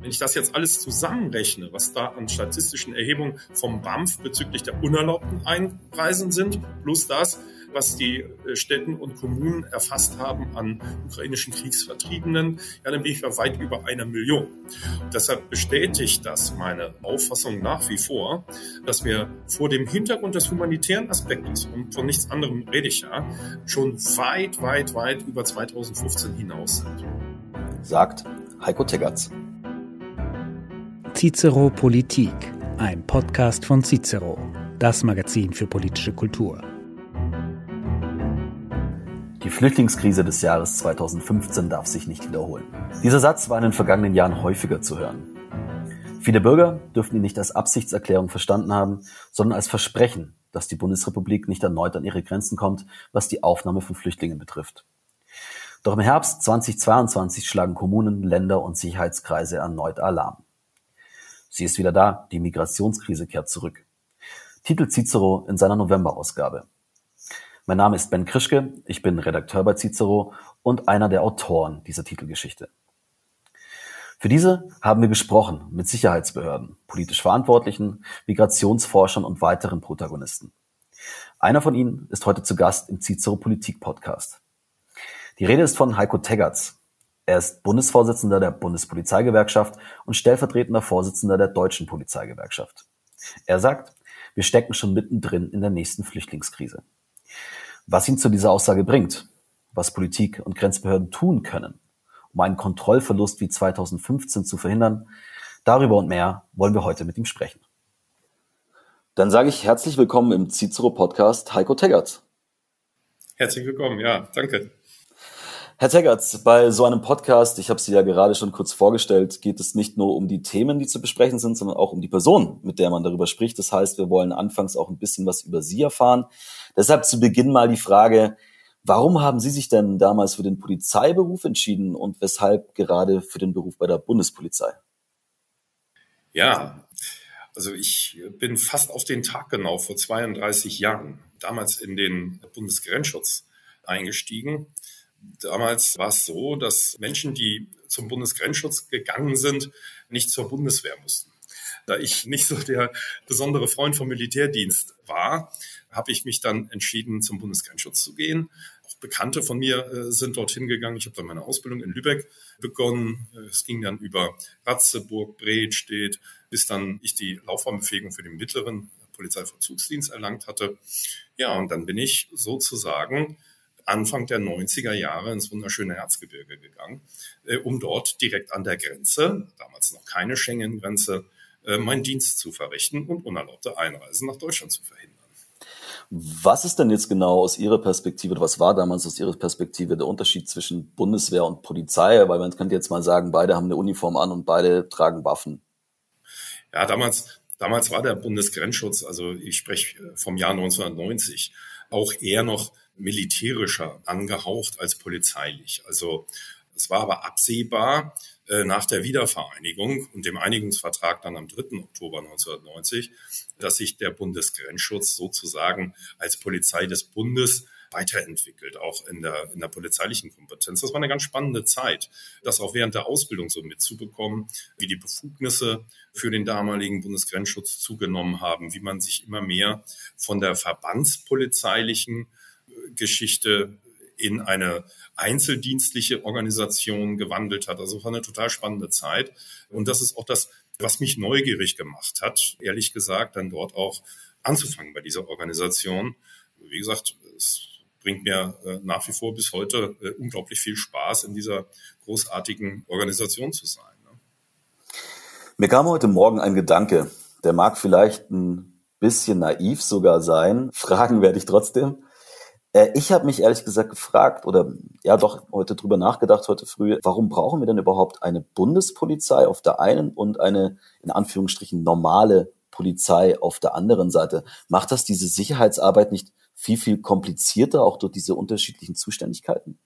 Wenn ich das jetzt alles zusammenrechne, was da an statistischen Erhebungen vom BAMF bezüglich der unerlaubten Einreisen sind, plus das, was die äh, Städten und Kommunen erfasst haben an ukrainischen Kriegsvertriebenen, ja, dann bin ich bei weit über einer Million. Deshalb bestätigt das meine Auffassung nach wie vor, dass wir vor dem Hintergrund des humanitären Aspektes, und von nichts anderem rede ich ja, schon weit, weit, weit über 2015 hinaus sind. Sagt Heiko Teggerts. Cicero Politik, ein Podcast von Cicero, das Magazin für politische Kultur. Die Flüchtlingskrise des Jahres 2015 darf sich nicht wiederholen. Dieser Satz war in den vergangenen Jahren häufiger zu hören. Viele Bürger dürften ihn nicht als Absichtserklärung verstanden haben, sondern als Versprechen, dass die Bundesrepublik nicht erneut an ihre Grenzen kommt, was die Aufnahme von Flüchtlingen betrifft. Doch im Herbst 2022 schlagen Kommunen, Länder und Sicherheitskreise erneut Alarm. Sie ist wieder da, die Migrationskrise kehrt zurück. Titel Cicero in seiner Novemberausgabe. Mein Name ist Ben Krischke, ich bin Redakteur bei Cicero und einer der Autoren dieser Titelgeschichte. Für diese haben wir gesprochen mit Sicherheitsbehörden, politisch Verantwortlichen, Migrationsforschern und weiteren Protagonisten. Einer von ihnen ist heute zu Gast im Cicero Politik Podcast. Die Rede ist von Heiko Teggerts. Er ist Bundesvorsitzender der Bundespolizeigewerkschaft und stellvertretender Vorsitzender der Deutschen Polizeigewerkschaft. Er sagt, wir stecken schon mittendrin in der nächsten Flüchtlingskrise. Was ihn zu dieser Aussage bringt, was Politik und Grenzbehörden tun können, um einen Kontrollverlust wie 2015 zu verhindern, darüber und mehr wollen wir heute mit ihm sprechen. Dann sage ich herzlich willkommen im Cicero Podcast Heiko Teggert. Herzlich willkommen, ja, danke. Herr Teggerts, bei so einem Podcast, ich habe Sie ja gerade schon kurz vorgestellt, geht es nicht nur um die Themen, die zu besprechen sind, sondern auch um die Person, mit der man darüber spricht. Das heißt, wir wollen anfangs auch ein bisschen was über Sie erfahren. Deshalb zu Beginn mal die Frage, warum haben Sie sich denn damals für den Polizeiberuf entschieden und weshalb gerade für den Beruf bei der Bundespolizei? Ja, also ich bin fast auf den Tag genau vor 32 Jahren, damals in den Bundesgrenzschutz eingestiegen. Damals war es so, dass Menschen, die zum Bundesgrenzschutz gegangen sind, nicht zur Bundeswehr mussten. Da ich nicht so der besondere Freund vom Militärdienst war, habe ich mich dann entschieden, zum Bundesgrenzschutz zu gehen. Auch Bekannte von mir äh, sind dorthin gegangen. Ich habe dann meine Ausbildung in Lübeck begonnen. Äh, es ging dann über Ratzeburg, Bredstedt, bis dann ich die Laufbahnbefähigung für den mittleren Polizeivollzugsdienst erlangt hatte. Ja, und dann bin ich sozusagen Anfang der 90er Jahre ins wunderschöne Erzgebirge gegangen, äh, um dort direkt an der Grenze, damals noch keine Schengen-Grenze, äh, meinen Dienst zu verrichten und unerlaubte Einreisen nach Deutschland zu verhindern. Was ist denn jetzt genau aus Ihrer Perspektive, oder was war damals aus Ihrer Perspektive der Unterschied zwischen Bundeswehr und Polizei? Weil man könnte jetzt mal sagen, beide haben eine Uniform an und beide tragen Waffen. Ja, damals, damals war der Bundesgrenzschutz, also ich spreche äh, vom Jahr 1990, auch eher noch militärischer angehaucht als polizeilich. Also es war aber absehbar, äh, nach der Wiedervereinigung und dem Einigungsvertrag dann am 3. Oktober 1990, dass sich der Bundesgrenzschutz sozusagen als Polizei des Bundes weiterentwickelt, auch in der, in der polizeilichen Kompetenz. Das war eine ganz spannende Zeit, das auch während der Ausbildung so mitzubekommen, wie die Befugnisse für den damaligen Bundesgrenzschutz zugenommen haben, wie man sich immer mehr von der verbandspolizeilichen Geschichte in eine einzeldienstliche Organisation gewandelt hat. Also war eine total spannende Zeit. Und das ist auch das, was mich neugierig gemacht hat, ehrlich gesagt, dann dort auch anzufangen bei dieser Organisation. Wie gesagt, es bringt mir äh, nach wie vor bis heute äh, unglaublich viel Spaß, in dieser großartigen Organisation zu sein. Ne? Mir kam heute Morgen ein Gedanke, der mag vielleicht ein bisschen naiv sogar sein. Fragen werde ich trotzdem. Äh, ich habe mich ehrlich gesagt gefragt oder ja doch heute drüber nachgedacht heute früh, warum brauchen wir denn überhaupt eine Bundespolizei auf der einen und eine in Anführungsstrichen normale Polizei auf der anderen Seite? Macht das diese Sicherheitsarbeit nicht viel, viel komplizierter, auch durch diese unterschiedlichen Zuständigkeiten?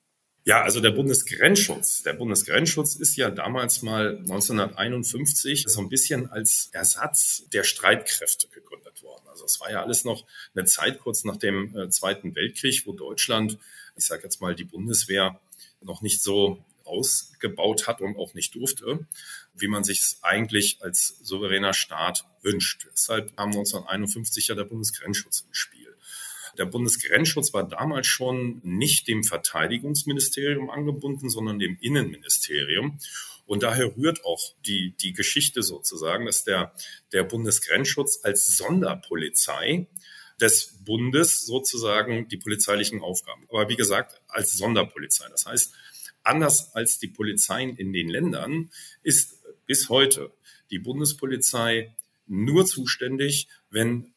Ja, also der Bundesgrenzschutz. Der Bundesgrenzschutz ist ja damals mal 1951 so ein bisschen als Ersatz der Streitkräfte gegründet worden. Also es war ja alles noch eine Zeit kurz nach dem äh, Zweiten Weltkrieg, wo Deutschland, ich sage jetzt mal die Bundeswehr, noch nicht so ausgebaut hat und auch nicht durfte, wie man sich es eigentlich als souveräner Staat wünscht. Deshalb kam 1951 ja der Bundesgrenzschutz ins Spiel. Der Bundesgrenzschutz war damals schon nicht dem Verteidigungsministerium angebunden, sondern dem Innenministerium. Und daher rührt auch die, die Geschichte sozusagen, dass der, der Bundesgrenzschutz als Sonderpolizei des Bundes sozusagen die polizeilichen Aufgaben. Aber wie gesagt, als Sonderpolizei. Das heißt, anders als die Polizeien in den Ländern ist bis heute die Bundespolizei nur zuständig, wenn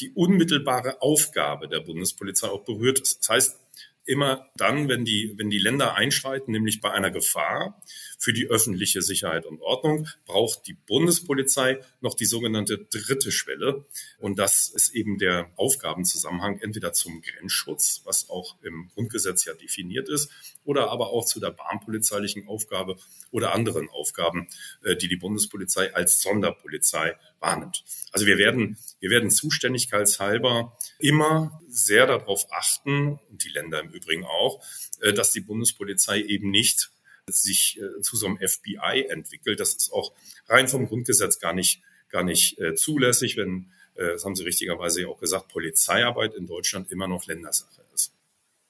die unmittelbare Aufgabe der Bundespolizei auch berührt ist. Das heißt, immer dann, wenn die, wenn die Länder einschreiten, nämlich bei einer Gefahr für die öffentliche Sicherheit und Ordnung, braucht die Bundespolizei noch die sogenannte dritte Schwelle. Und das ist eben der Aufgabenzusammenhang entweder zum Grenzschutz, was auch im Grundgesetz ja definiert ist, oder aber auch zu der bahnpolizeilichen Aufgabe oder anderen Aufgaben, äh, die die Bundespolizei als Sonderpolizei wahrnimmt. Also wir werden, wir werden zuständigkeitshalber immer sehr darauf achten, und die Länder im Übrigen auch, äh, dass die Bundespolizei eben nicht sich äh, zu so einem FBI entwickelt. Das ist auch rein vom Grundgesetz gar nicht, gar nicht zulässig, wenn, das haben Sie richtigerweise auch gesagt, Polizeiarbeit in Deutschland immer noch Ländersache ist.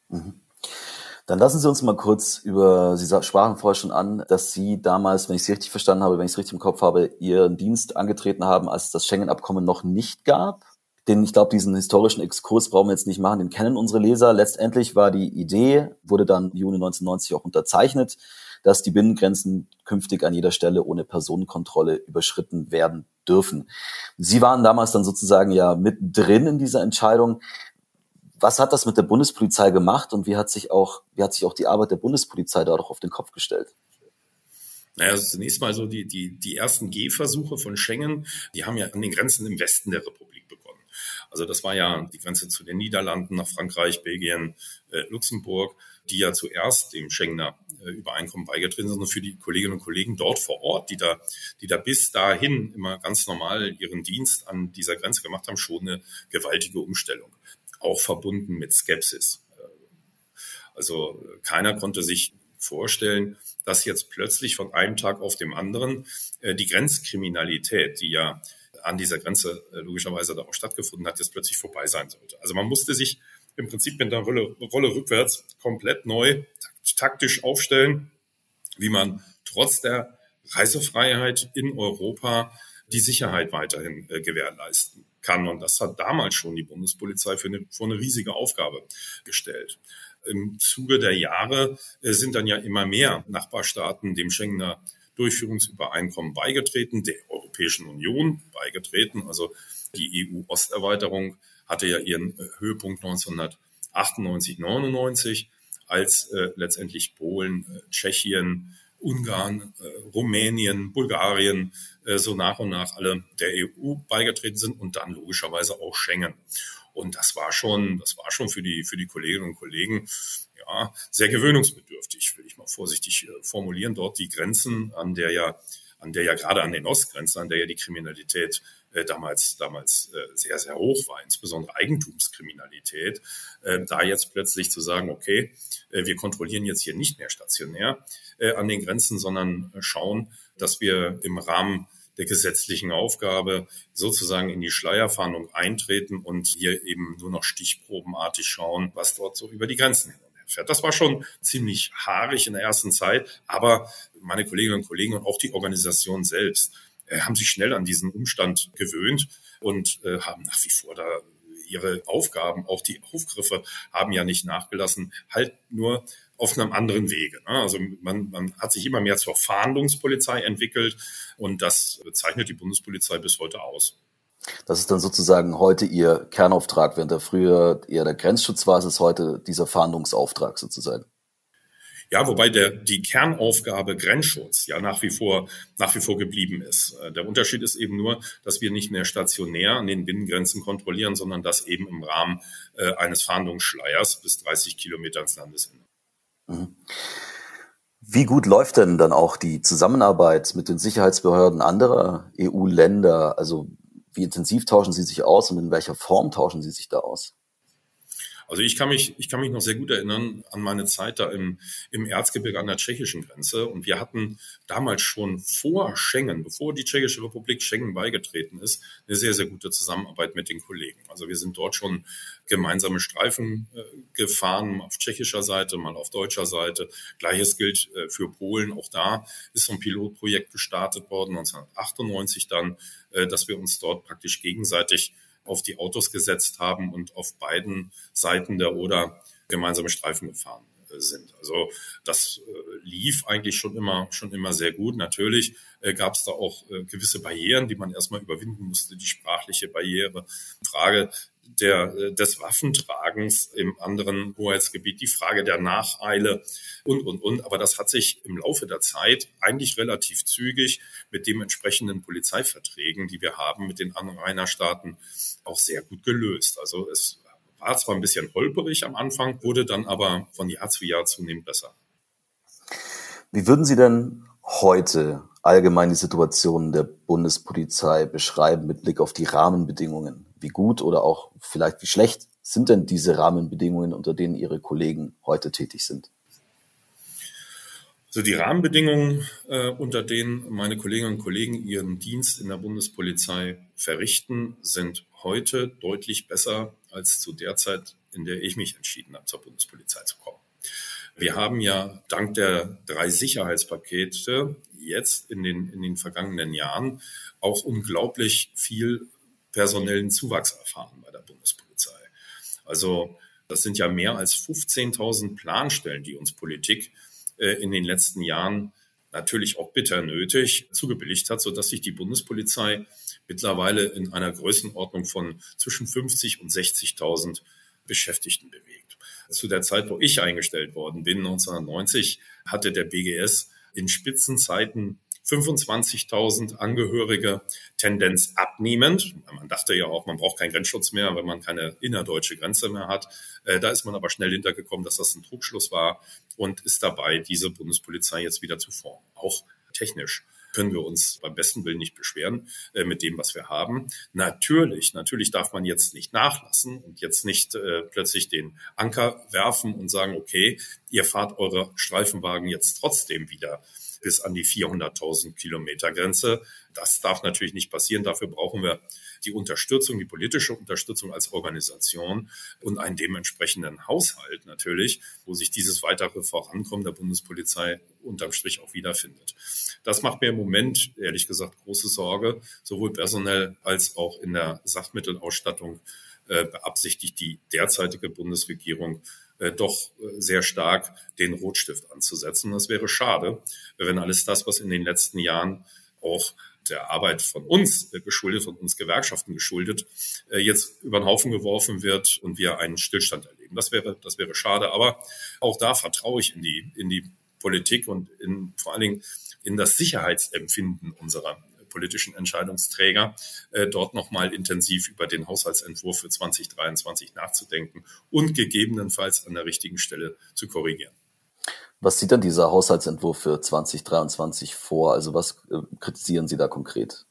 Mhm. Dann lassen Sie uns mal kurz über, Sie sprachen vorher schon an, dass Sie damals, wenn ich Sie richtig verstanden habe, wenn ich es richtig im Kopf habe, Ihren Dienst angetreten haben, als es das Schengen-Abkommen noch nicht gab. Den, ich glaube, diesen historischen Exkurs brauchen wir jetzt nicht machen, den kennen unsere Leser. Letztendlich war die Idee, wurde dann Juni 1990 auch unterzeichnet, dass die Binnengrenzen künftig an jeder Stelle ohne Personenkontrolle überschritten werden dürfen. Sie waren damals dann sozusagen ja mit drin in dieser Entscheidung. Was hat das mit der Bundespolizei gemacht und wie hat sich auch, wie hat sich auch die Arbeit der Bundespolizei dadurch auf den Kopf gestellt? Naja, also zunächst mal so die, die, die ersten Gehversuche von Schengen, die haben ja an den Grenzen im Westen der Republik begonnen. Also das war ja die Grenze zu den Niederlanden, nach Frankreich, Belgien, äh, Luxemburg, die ja zuerst dem Schengener äh, Übereinkommen beigetreten sind und für die Kolleginnen und Kollegen dort vor Ort, die da, die da bis dahin immer ganz normal ihren Dienst an dieser Grenze gemacht haben, schon eine gewaltige Umstellung auch verbunden mit Skepsis. Also keiner konnte sich vorstellen, dass jetzt plötzlich von einem Tag auf dem anderen äh, die Grenzkriminalität, die ja an dieser Grenze äh, logischerweise da auch stattgefunden hat, jetzt plötzlich vorbei sein sollte. Also man musste sich im Prinzip mit der Rolle, Rolle rückwärts komplett neu taktisch aufstellen, wie man trotz der Reisefreiheit in Europa die Sicherheit weiterhin äh, gewährleisten kann. Und das hat damals schon die Bundespolizei für eine, vor eine riesige Aufgabe gestellt. Im Zuge der Jahre äh, sind dann ja immer mehr Nachbarstaaten dem Schengener Durchführungsübereinkommen beigetreten, der Europäischen Union beigetreten. Also die EU-Osterweiterung hatte ja ihren äh, Höhepunkt 1998, 99, als äh, letztendlich Polen, äh, Tschechien, Ungarn, äh, Rumänien, Bulgarien äh, so nach und nach alle der EU beigetreten sind und dann logischerweise auch Schengen. Und das war schon, das war schon für die, für die Kolleginnen und Kollegen, ja, sehr gewöhnungsbedürftig, will ich mal vorsichtig äh, formulieren. Dort die Grenzen, an der ja, an der ja gerade an den Ostgrenzen, an der ja die Kriminalität damals, damals äh, sehr, sehr hoch war, insbesondere Eigentumskriminalität, äh, da jetzt plötzlich zu sagen, okay, äh, wir kontrollieren jetzt hier nicht mehr stationär äh, an den Grenzen, sondern schauen, dass wir im Rahmen der gesetzlichen Aufgabe sozusagen in die Schleierfahndung eintreten und hier eben nur noch stichprobenartig schauen, was dort so über die Grenzen hin und her fährt. Das war schon ziemlich haarig in der ersten Zeit, aber meine Kolleginnen und Kollegen und auch die Organisation selbst äh, haben sich schnell an diesen Umstand gewöhnt und äh, haben nach wie vor da ihre Aufgaben, auch die Aufgriffe haben ja nicht nachgelassen, halt nur auf einem anderen Wege. Ne? Also man, man hat sich immer mehr zur Fahndungspolizei entwickelt und das zeichnet die Bundespolizei bis heute aus. Das ist dann sozusagen heute Ihr Kernauftrag, während der früher eher der Grenzschutz war, ist es heute dieser Fahndungsauftrag sozusagen. Ja, wobei der, die Kernaufgabe Grenzschutz ja nach wie vor, nach wie vor geblieben ist. Äh, der Unterschied ist eben nur, dass wir nicht mehr stationär an den Binnengrenzen kontrollieren, sondern das eben im Rahmen äh, eines Fahndungsschleiers bis 30 Kilometer ins Landesende. Mhm. Wie gut läuft denn dann auch die Zusammenarbeit mit den Sicherheitsbehörden anderer EU-Länder? Also wie intensiv tauschen Sie sich aus und in welcher Form tauschen Sie sich da aus? Also ich kann mich, ich kann mich noch sehr gut erinnern an meine Zeit da im, im Erzgebirge an der tschechischen Grenze. Und wir hatten damals schon vor Schengen, bevor die Tschechische Republik Schengen beigetreten ist, eine sehr, sehr gute Zusammenarbeit mit den Kollegen. Also wir sind dort schon gemeinsame Streifen äh, gefahren, auf tschechischer Seite, mal auf deutscher Seite. Gleiches gilt äh, für Polen. Auch da ist so ein Pilotprojekt gestartet worden, 1998 dann, äh, dass wir uns dort praktisch gegenseitig auf die Autos gesetzt haben und auf beiden Seiten der Oder gemeinsame Streifen gefahren äh, sind. Also das äh, lief eigentlich schon immer schon immer sehr gut. Natürlich äh, gab es da auch gewisse Barrieren, die man erstmal überwinden musste. Die sprachliche Barriere, Frage der, äh, des Waffentragens im anderen Hoheitsgebiet, die Frage der Nacheile und, und, und. Aber das hat sich im Laufe der Zeit eigentlich relativ zügig mit dementsprechenden Polizeiverträgen, die wir haben mit den Anrainerstaaten, auch sehr gut gelöst. Also es war zwar ein bisschen holperig am Anfang, wurde dann aber von Jahr zu Jahr zunehmend besser. Wie würden Sie denn heute allgemein die Situation der Bundespolizei beschreiben mit Blick auf die Rahmenbedingungen? Wie gut oder auch vielleicht wie schlecht sind denn diese Rahmenbedingungen, unter denen Ihre Kollegen heute tätig sind? Also die Rahmenbedingungen, äh, unter denen meine Kolleginnen und Kollegen ihren Dienst in der Bundespolizei verrichten, sind heute deutlich besser als zu der Zeit, in der ich mich entschieden habe, zur Bundespolizei zu kommen. Wir haben ja dank der drei Sicherheitspakete jetzt in den, in den vergangenen Jahren auch unglaublich viel personellen Zuwachs erfahren bei der Bundespolizei. Also das sind ja mehr als 15.000 Planstellen, die uns Politik äh, in den letzten Jahren natürlich auch bitter nötig zugebilligt hat, sodass sich die Bundespolizei mittlerweile in einer Größenordnung von zwischen 50 und 60.000 Beschäftigten bewegt. Zu der Zeit, wo ich eingestellt worden bin, 1990, hatte der BGS in Spitzenzeiten 25.000 Angehörige, Tendenz abnehmend. Man dachte ja auch, man braucht keinen Grenzschutz mehr, wenn man keine innerdeutsche Grenze mehr hat. Äh, da ist man aber schnell hintergekommen, dass das ein Trugschluss war und ist dabei, diese Bundespolizei jetzt wieder zu formen. Auch technisch können wir uns beim besten Willen nicht beschweren äh, mit dem, was wir haben. Natürlich, natürlich darf man jetzt nicht nachlassen und jetzt nicht äh, plötzlich den Anker werfen und sagen, okay, ihr fahrt eure Streifenwagen jetzt trotzdem wieder bis an die 400.000 Kilometer Grenze. Das darf natürlich nicht passieren. Dafür brauchen wir die Unterstützung, die politische Unterstützung als Organisation und einen dementsprechenden Haushalt natürlich, wo sich dieses weitere Vorankommen der Bundespolizei unterm Strich auch wiederfindet. Das macht mir im Moment, ehrlich gesagt, große Sorge, sowohl personell als auch in der Sachmittelausstattung äh, beabsichtigt die derzeitige Bundesregierung äh, doch äh, sehr stark den Rotstift anzusetzen. Das wäre schade, wenn alles das, was in den letzten Jahren auch der Arbeit von uns äh, geschuldet, von uns Gewerkschaften geschuldet, jetzt über den Haufen geworfen wird und wir einen Stillstand erleben. Das wäre, das wäre schade. Aber auch da vertraue ich in die, in die Politik und in, vor allen Dingen in das Sicherheitsempfinden unserer politischen Entscheidungsträger, äh, dort nochmal intensiv über den Haushaltsentwurf für 2023 nachzudenken und gegebenenfalls an der richtigen Stelle zu korrigieren. Was sieht dann dieser Haushaltsentwurf für 2023 vor? Also was äh, kritisieren Sie da konkret?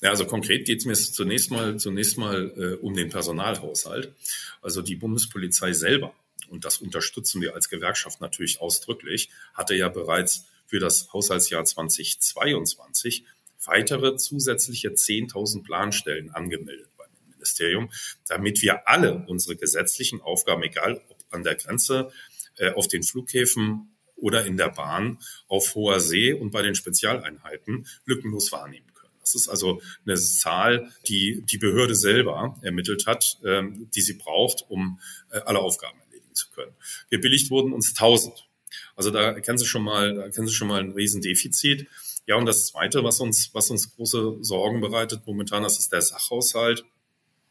Ja, also konkret geht es mir zunächst mal, zunächst mal äh, um den Personalhaushalt. Also die Bundespolizei selber, und das unterstützen wir als Gewerkschaft natürlich ausdrücklich, hatte ja bereits für das Haushaltsjahr 2022 weitere zusätzliche 10.000 Planstellen angemeldet beim Ministerium, damit wir alle unsere gesetzlichen Aufgaben, egal ob an der Grenze, äh, auf den Flughäfen oder in der Bahn, auf hoher See und bei den Spezialeinheiten lückenlos wahrnehmen können. Das ist also eine Zahl, die die Behörde selber ermittelt hat, ähm, die sie braucht, um äh, alle Aufgaben erledigen zu können. Gebilligt wurden uns 1000. Also da kennen Sie schon mal, da kennen Sie schon mal ein Riesendefizit. Ja, und das Zweite, was uns, was uns große Sorgen bereitet momentan, das ist der Sachhaushalt.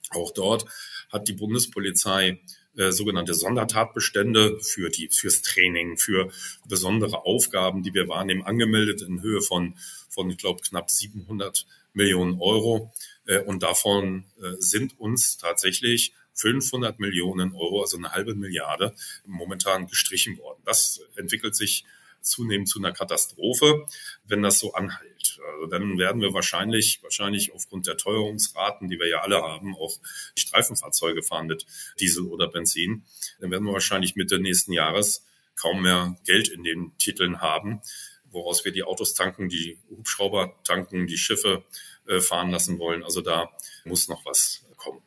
Auch dort hat die Bundespolizei äh, sogenannte Sondertatbestände für die, fürs Training, für besondere Aufgaben, die wir wahrnehmen, angemeldet in Höhe von, von ich glaube, knapp 700 Millionen Euro. Äh, und davon äh, sind uns tatsächlich 500 Millionen Euro, also eine halbe Milliarde, momentan gestrichen worden. Das entwickelt sich zunehmend zu einer Katastrophe, wenn das so anhält. Also dann werden wir wahrscheinlich, wahrscheinlich aufgrund der Teuerungsraten, die wir ja alle haben, auch Streifenfahrzeuge fahren mit Diesel oder Benzin, dann werden wir wahrscheinlich Mitte nächsten Jahres kaum mehr Geld in den Titeln haben, woraus wir die Autos tanken, die Hubschrauber tanken, die Schiffe äh, fahren lassen wollen. Also da muss noch was kommen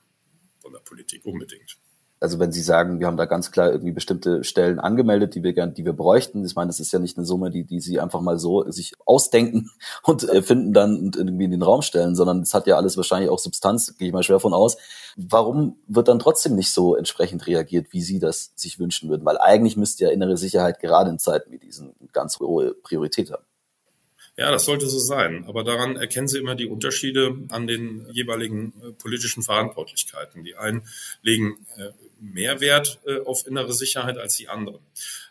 von der Politik unbedingt also wenn Sie sagen, wir haben da ganz klar irgendwie bestimmte Stellen angemeldet, die wir gern, die wir bräuchten. Ich meine, das ist ja nicht eine Summe, die, die Sie einfach mal so sich ausdenken und äh, finden dann und irgendwie in den Raum stellen, sondern es hat ja alles wahrscheinlich auch Substanz, gehe ich mal schwer von aus. Warum wird dann trotzdem nicht so entsprechend reagiert, wie Sie das sich wünschen würden? Weil eigentlich müsste ja innere Sicherheit gerade in Zeiten wie diesen ganz hohe Priorität haben. Ja, das sollte so sein. Aber daran erkennen Sie immer die Unterschiede an den jeweiligen äh, politischen Verantwortlichkeiten. Die einen legen äh, mehr Wert äh, auf innere Sicherheit als die anderen.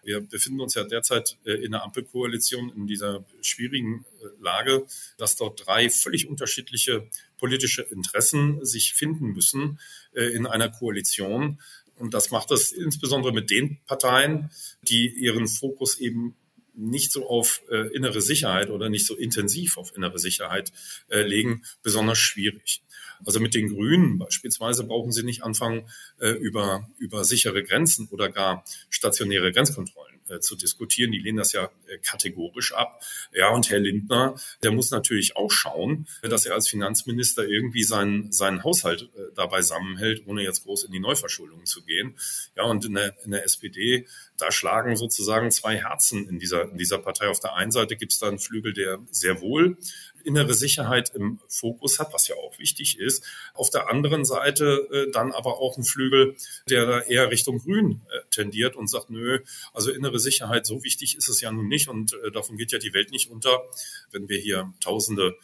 Wir befinden uns ja derzeit in der Ampelkoalition in dieser schwierigen Lage, dass dort drei völlig unterschiedliche politische Interessen sich finden müssen in einer Koalition. Und das macht es insbesondere mit den Parteien, die ihren Fokus eben nicht so auf äh, innere Sicherheit oder nicht so intensiv auf innere Sicherheit äh, legen, besonders schwierig. Also mit den Grünen beispielsweise brauchen Sie nicht anfangen, äh, über, über sichere Grenzen oder gar stationäre Grenzkontrollen äh, zu diskutieren. Die lehnen das ja äh, kategorisch ab. Ja, und Herr Lindner, der muss natürlich auch schauen, dass er als Finanzminister irgendwie seinen, seinen Haushalt äh, dabei zusammenhält, ohne jetzt groß in die Neuverschuldung zu gehen. Ja, und in der, in der SPD, da schlagen sozusagen zwei Herzen in dieser, in dieser Partei. Auf der einen Seite gibt es da einen Flügel, der sehr wohl innere Sicherheit im Fokus hat, was ja auch wichtig ist. Auf der anderen Seite äh, dann aber auch ein Flügel, der da eher Richtung Grün äh, tendiert und sagt, nö, also innere Sicherheit, so wichtig ist es ja nun nicht und äh, davon geht ja die Welt nicht unter, wenn wir hier Tausende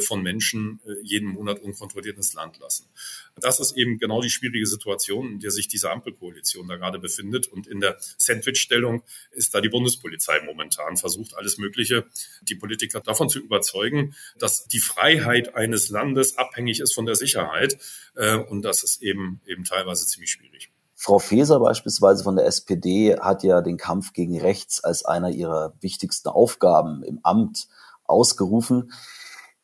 von Menschen jeden Monat unkontrolliert ins Land lassen. Das ist eben genau die schwierige Situation, in der sich diese Ampelkoalition da gerade befindet. Und in der Sandwich-Stellung ist da die Bundespolizei momentan versucht, alles Mögliche, die Politiker davon zu überzeugen, dass die Freiheit eines Landes abhängig ist von der Sicherheit. Äh, und das ist eben, eben teilweise ziemlich schwierig. Frau Faeser beispielsweise von der SPD hat ja den Kampf gegen rechts als einer ihrer wichtigsten Aufgaben im Amt ausgerufen.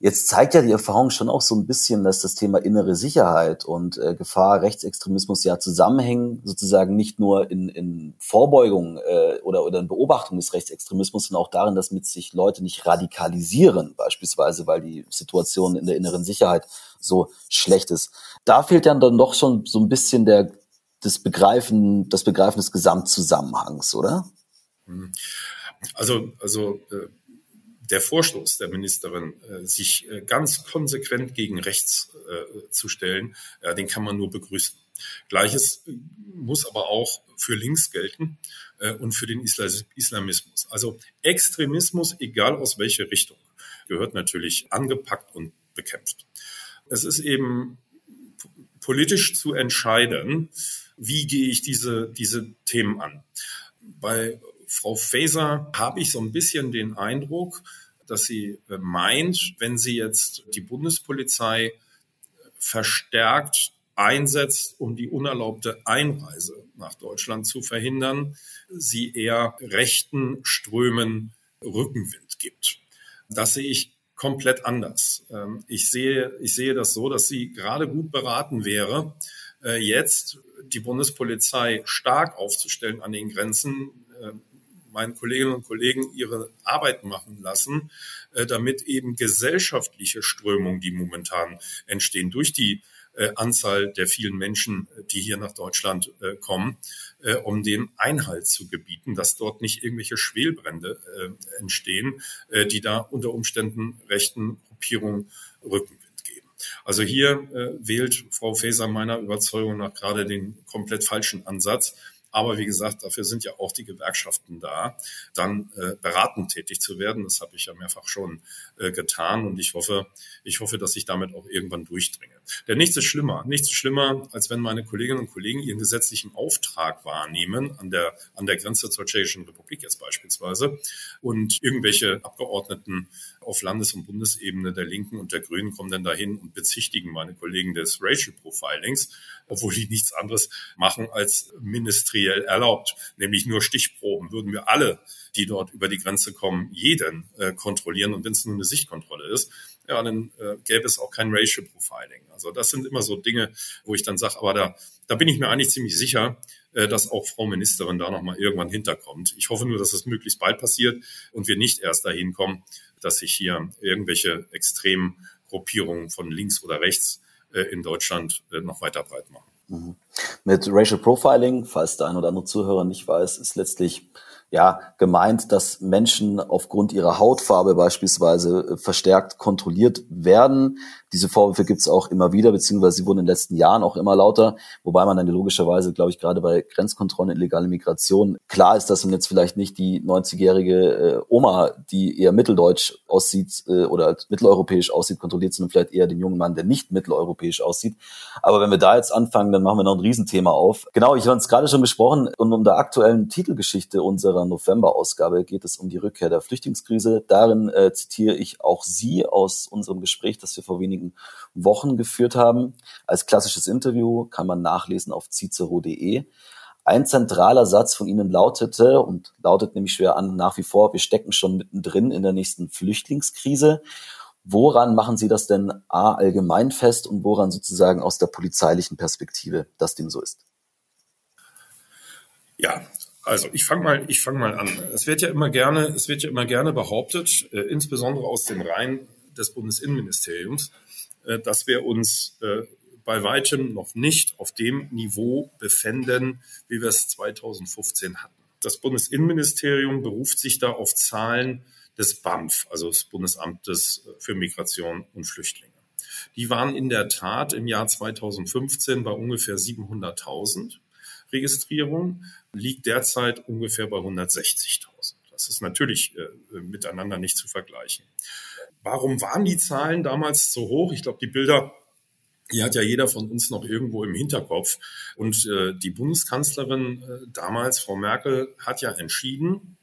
Jetzt zeigt ja die Erfahrung schon auch so ein bisschen, dass das Thema innere Sicherheit und äh, Gefahr Rechtsextremismus ja zusammenhängen, sozusagen nicht nur in, in Vorbeugung äh, oder, oder in Beobachtung des Rechtsextremismus, sondern auch darin, dass mit sich Leute nicht radikalisieren, beispielsweise, weil die Situation in der inneren Sicherheit so schlecht ist. Da fehlt dann dann doch schon so ein bisschen der, das Begreifen, das Begreifen des Gesamtzusammenhangs, oder? Mhm. Also, also äh der Vorstoß der Ministerin, äh, sich äh, ganz konsequent gegen rechts äh, zu stellen, den kann man nur begrüßen. Gleiches muss aber auch für links gelten und für den Islamismus. Also Extremismus, egal aus welcher Richtung, gehört natürlich angepackt und bekämpft. Es ist eben politisch zu entscheiden, wie gehe ich diese, diese Themen an. Bei Frau Faeser habe ich so ein bisschen den Eindruck, dass sie äh, meint, wenn sie jetzt die Bundespolizei verstärkt einsetzt, um die unerlaubte Einreise nach Deutschland zu verhindern, sie eher rechten Strömen Rückenwind gibt. Das sehe ich komplett anders. Ähm, ich sehe, ich sehe das so, dass sie gerade gut beraten wäre, äh, jetzt die Bundespolizei stark aufzustellen an den Grenzen, äh, meinen Kolleginnen und Kollegen ihre Arbeit machen lassen, äh, damit eben gesellschaftliche Strömungen, die momentan entstehen durch die äh, Anzahl der vielen Menschen, äh, die hier nach Deutschland kommen, um dem Einhalt zu gebieten, dass dort nicht irgendwelche Schwelbrände entstehen, die da unter Umständen rechten Gruppierungen Rückenwind geben. Also hier wählt Frau Faeser meiner Überzeugung nach gerade den komplett falschen Ansatz. Aber wie gesagt, dafür sind ja auch die Gewerkschaften da, dann äh, beratend tätig zu werden. Das habe ich ja mehrfach schon äh, getan und ich hoffe, ich hoffe, dass ich damit auch irgendwann durchdringe. Denn nichts ist schlimmer, nichts ist schlimmer, als wenn meine Kolleginnen und Kollegen ihren gesetzlichen Auftrag wahrnehmen an der an der Grenze zur Tschechischen Republik jetzt beispielsweise und irgendwelche Abgeordneten auf Landes- und Bundesebene der Linken und der Grünen kommen dann dahin und bezichtigen meine Kollegen des Racial Profilings, obwohl die nichts anderes machen als ministeriell erlaubt, nämlich nur Stichproben. Würden wir alle, die dort über die Grenze kommen, jeden äh, kontrollieren und wenn es nur eine Sichtkontrolle ist, ja, dann äh, gäbe es auch kein Racial Profiling. Also das sind immer so Dinge, wo ich dann sage, aber da, da bin ich mir eigentlich ziemlich sicher, äh, dass auch Frau Ministerin da nochmal irgendwann hinterkommt. Ich hoffe nur, dass es möglichst bald passiert und wir nicht erst dahin kommen, dass sich hier irgendwelche extremen Gruppierungen von links oder rechts äh, in Deutschland äh, noch weiter breit machen. Mhm. Mit Racial Profiling, falls der ein oder andere Zuhörer nicht weiß, ist letztlich ja, gemeint, dass Menschen aufgrund ihrer Hautfarbe beispielsweise äh, verstärkt kontrolliert werden. Diese Vorwürfe gibt es auch immer wieder, beziehungsweise sie wurden in den letzten Jahren auch immer lauter, wobei man dann logischerweise, glaube ich, gerade bei Grenzkontrollen, illegale Migration, klar ist, dass man jetzt vielleicht nicht die 90-jährige äh, Oma, die eher mitteldeutsch aussieht äh, oder mitteleuropäisch aussieht, kontrolliert, sondern vielleicht eher den jungen Mann, der nicht mitteleuropäisch aussieht. Aber wenn wir da jetzt anfangen, dann machen wir noch ein Riesenthema auf. Genau, ich habe es gerade schon besprochen und um der aktuellen Titelgeschichte unserer November-Ausgabe geht es um die Rückkehr der Flüchtlingskrise. Darin äh, zitiere ich auch Sie aus unserem Gespräch, das wir vor wenigen Wochen geführt haben. Als klassisches Interview kann man nachlesen auf cicero.de. Ein zentraler Satz von Ihnen lautete und lautet nämlich schwer an nach wie vor, wir stecken schon mittendrin in der nächsten Flüchtlingskrise. Woran machen Sie das denn A allgemein fest und woran sozusagen aus der polizeilichen Perspektive das dem so ist? Ja, also ich fange mal, ich fange mal an. Es wird ja immer gerne, es wird ja immer gerne behauptet, äh, insbesondere aus den Reihen des Bundesinnenministeriums, äh, dass wir uns äh, bei weitem noch nicht auf dem Niveau befänden, wie wir es 2015 hatten. Das Bundesinnenministerium beruft sich da auf Zahlen des BAMF, also des Bundesamtes für Migration und Flüchtlinge. Die waren in der Tat im Jahr 2015 bei ungefähr 700.000 Registrierungen, liegt derzeit ungefähr bei 160.000. Das ist natürlich äh, miteinander nicht zu vergleichen. Warum waren die Zahlen damals so hoch? Ich glaube, die Bilder, die hat ja jeder von uns noch irgendwo im Hinterkopf. Und äh, die Bundeskanzlerin äh, damals, Frau Merkel, hat ja entschieden,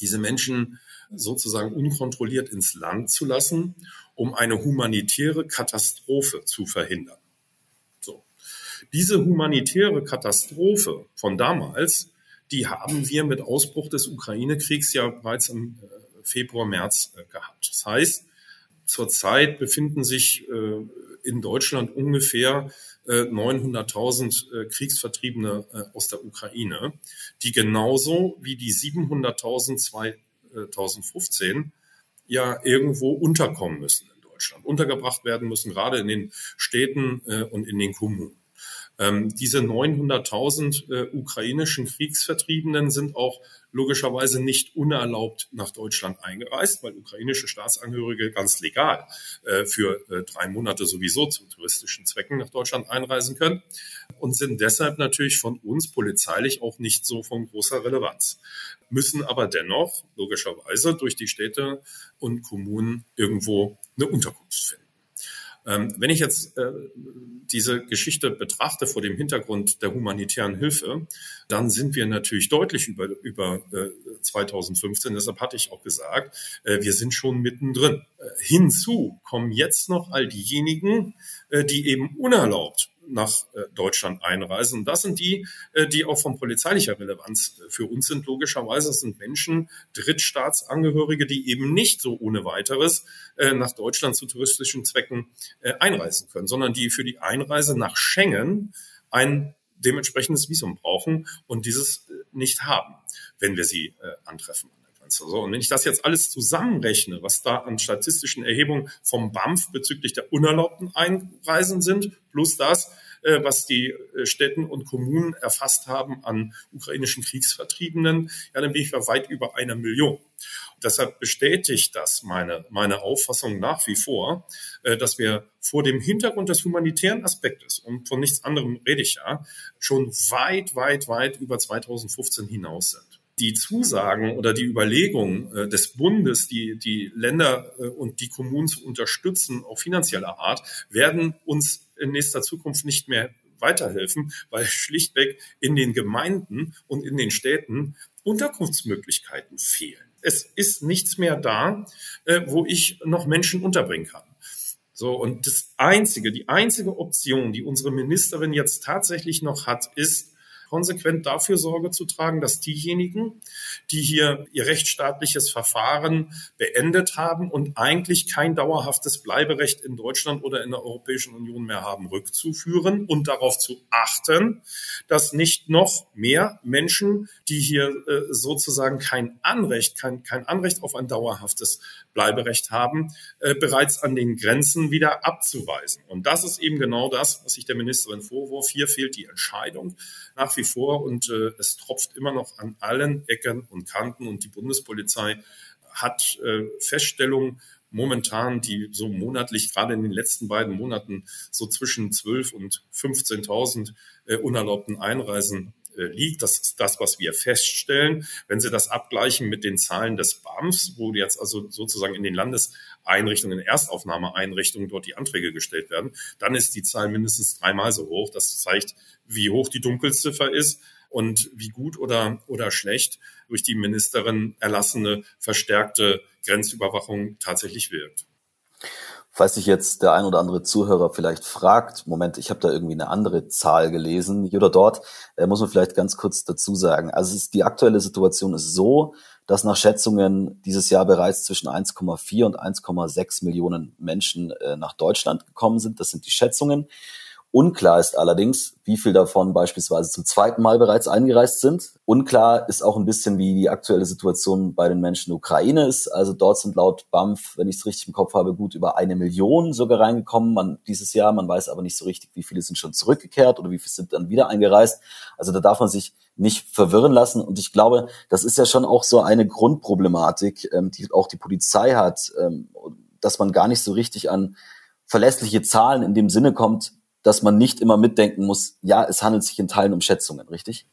diese Menschen sozusagen unkontrolliert ins Land zu lassen, um eine humanitäre Katastrophe zu verhindern. Diese humanitäre Katastrophe von damals, die haben wir mit Ausbruch des Ukraine-Kriegs ja bereits im äh, Februar, März äh, gehabt. Das heißt, zurzeit befinden sich äh, in Deutschland ungefähr 900.000 äh, Kriegsvertriebene aus der Ukraine, die genauso wie die 700.000 2015 ja irgendwo unterkommen müssen in Deutschland, untergebracht werden müssen, gerade in den Städten und in den Kommunen. Ähm, diese 900.000 äh, ukrainischen Kriegsvertriebenen sind auch logischerweise nicht unerlaubt nach Deutschland eingereist, weil ukrainische Staatsangehörige ganz legal äh, für äh, drei Monate sowieso zu touristischen Zwecken nach Deutschland einreisen können und sind deshalb natürlich von uns polizeilich auch nicht so von großer Relevanz, müssen aber dennoch logischerweise durch die Städte und Kommunen irgendwo eine Unterkunft finden. Ähm, wenn ich jetzt äh, diese Geschichte betrachte vor dem Hintergrund der humanitären Hilfe, dann sind wir natürlich deutlich über, über äh, 2015. Deshalb hatte ich auch gesagt, äh, wir sind schon mittendrin. Äh, hinzu kommen jetzt noch all diejenigen, äh, die eben unerlaubt nach äh, Deutschland einreisen. das sind die, äh, die auch von polizeilicher Relevanz äh, für uns sind. Logischerweise das sind Menschen, Drittstaatsangehörige, die eben nicht so ohne weiteres nach Deutschland zu touristischen Zwecken einreisen können, sondern die für die Einreise nach Schengen ein dementsprechendes Visum brauchen und dieses nicht haben, wenn wir sie antreffen. So, und wenn ich das jetzt alles zusammenrechne, was da an statistischen Erhebungen vom BAMF bezüglich der unerlaubten Einreisen sind, plus das, äh, was die äh, Städten und Kommunen erfasst haben an ukrainischen Kriegsvertriebenen, ja, dann bin ich bei weit über einer Million. Deshalb bestätigt das meine, meine Auffassung nach wie vor, äh, dass wir vor dem Hintergrund des humanitären Aspektes, und von nichts anderem rede ich ja, schon weit, weit, weit über 2015 hinaus sind die Zusagen oder die Überlegungen äh, des Bundes, die, die Länder äh, und die Kommunen zu unterstützen, auf finanzieller Art, werden uns in nächster Zukunft nicht mehr weiterhelfen, weil schlichtweg in den Gemeinden und in den Städten Unterkunftsmöglichkeiten fehlen. Es ist nichts mehr da, äh, wo ich noch Menschen unterbringen kann. So, und das einzige, die einzige Option, die unsere Ministerin jetzt tatsächlich noch hat, ist, konsequent dafür Sorge zu tragen, dass diejenigen, die hier ihr rechtsstaatliches Verfahren beendet haben und eigentlich kein dauerhaftes Bleiberecht in Deutschland oder in der Europäischen Union mehr haben, rückzuführen und darauf zu achten, dass nicht noch mehr Menschen, die hier äh, sozusagen kein Anrecht, kein, kein Anrecht auf ein dauerhaftes Bleiberecht haben, äh, bereits an den Grenzen wieder abzuweisen. Und das ist eben genau das, was ich der Ministerin vorwurf. Hier fehlt die Entscheidung nach wie vor und äh, es tropft immer noch an allen Ecken und Kanten und die Bundespolizei hat äh, Feststellungen momentan, die so monatlich, gerade in den letzten beiden Monaten, so zwischen 12 und 15.000 äh, unerlaubten Einreisen liegt. Das ist das, was wir feststellen. Wenn Sie das abgleichen mit den Zahlen des BAMFs, wo jetzt also sozusagen in den Landeseinrichtungen, in Erstaufnahmeeinrichtungen dort die Anträge gestellt werden, dann ist die Zahl mindestens dreimal so hoch. Das zeigt, wie hoch die Dunkelziffer ist und wie gut oder, oder schlecht durch die Ministerin erlassene verstärkte Grenzüberwachung tatsächlich wirkt. Falls sich jetzt der ein oder andere Zuhörer vielleicht fragt, Moment, ich habe da irgendwie eine andere Zahl gelesen, hier oder dort, äh, muss man vielleicht ganz kurz dazu sagen. Also ist, die aktuelle Situation ist so, dass nach Schätzungen dieses Jahr bereits zwischen 1,4 und 1,6 Millionen Menschen äh, nach Deutschland gekommen sind. Das sind die Schätzungen. Unklar ist allerdings, wie viel davon beispielsweise zum zweiten Mal bereits eingereist sind. Unklar ist auch ein bisschen, wie die aktuelle Situation bei den Menschen in der Ukraine ist. Also dort sind laut BAMF, wenn ich es richtig im Kopf habe, gut über eine Million sogar reingekommen man, dieses Jahr. Man weiß aber nicht so richtig, wie viele sind schon zurückgekehrt oder wie viele sind dann wieder eingereist. Also da darf man sich nicht verwirren lassen. Und ich glaube, das ist ja schon auch so eine Grundproblematik, ähm, die auch die Polizei hat, ähm, dass man gar nicht so richtig an verlässliche Zahlen in dem Sinne kommt, dass man nicht immer mitdenken muss, ja, es handelt sich in Teilen um Schätzungen, richtig?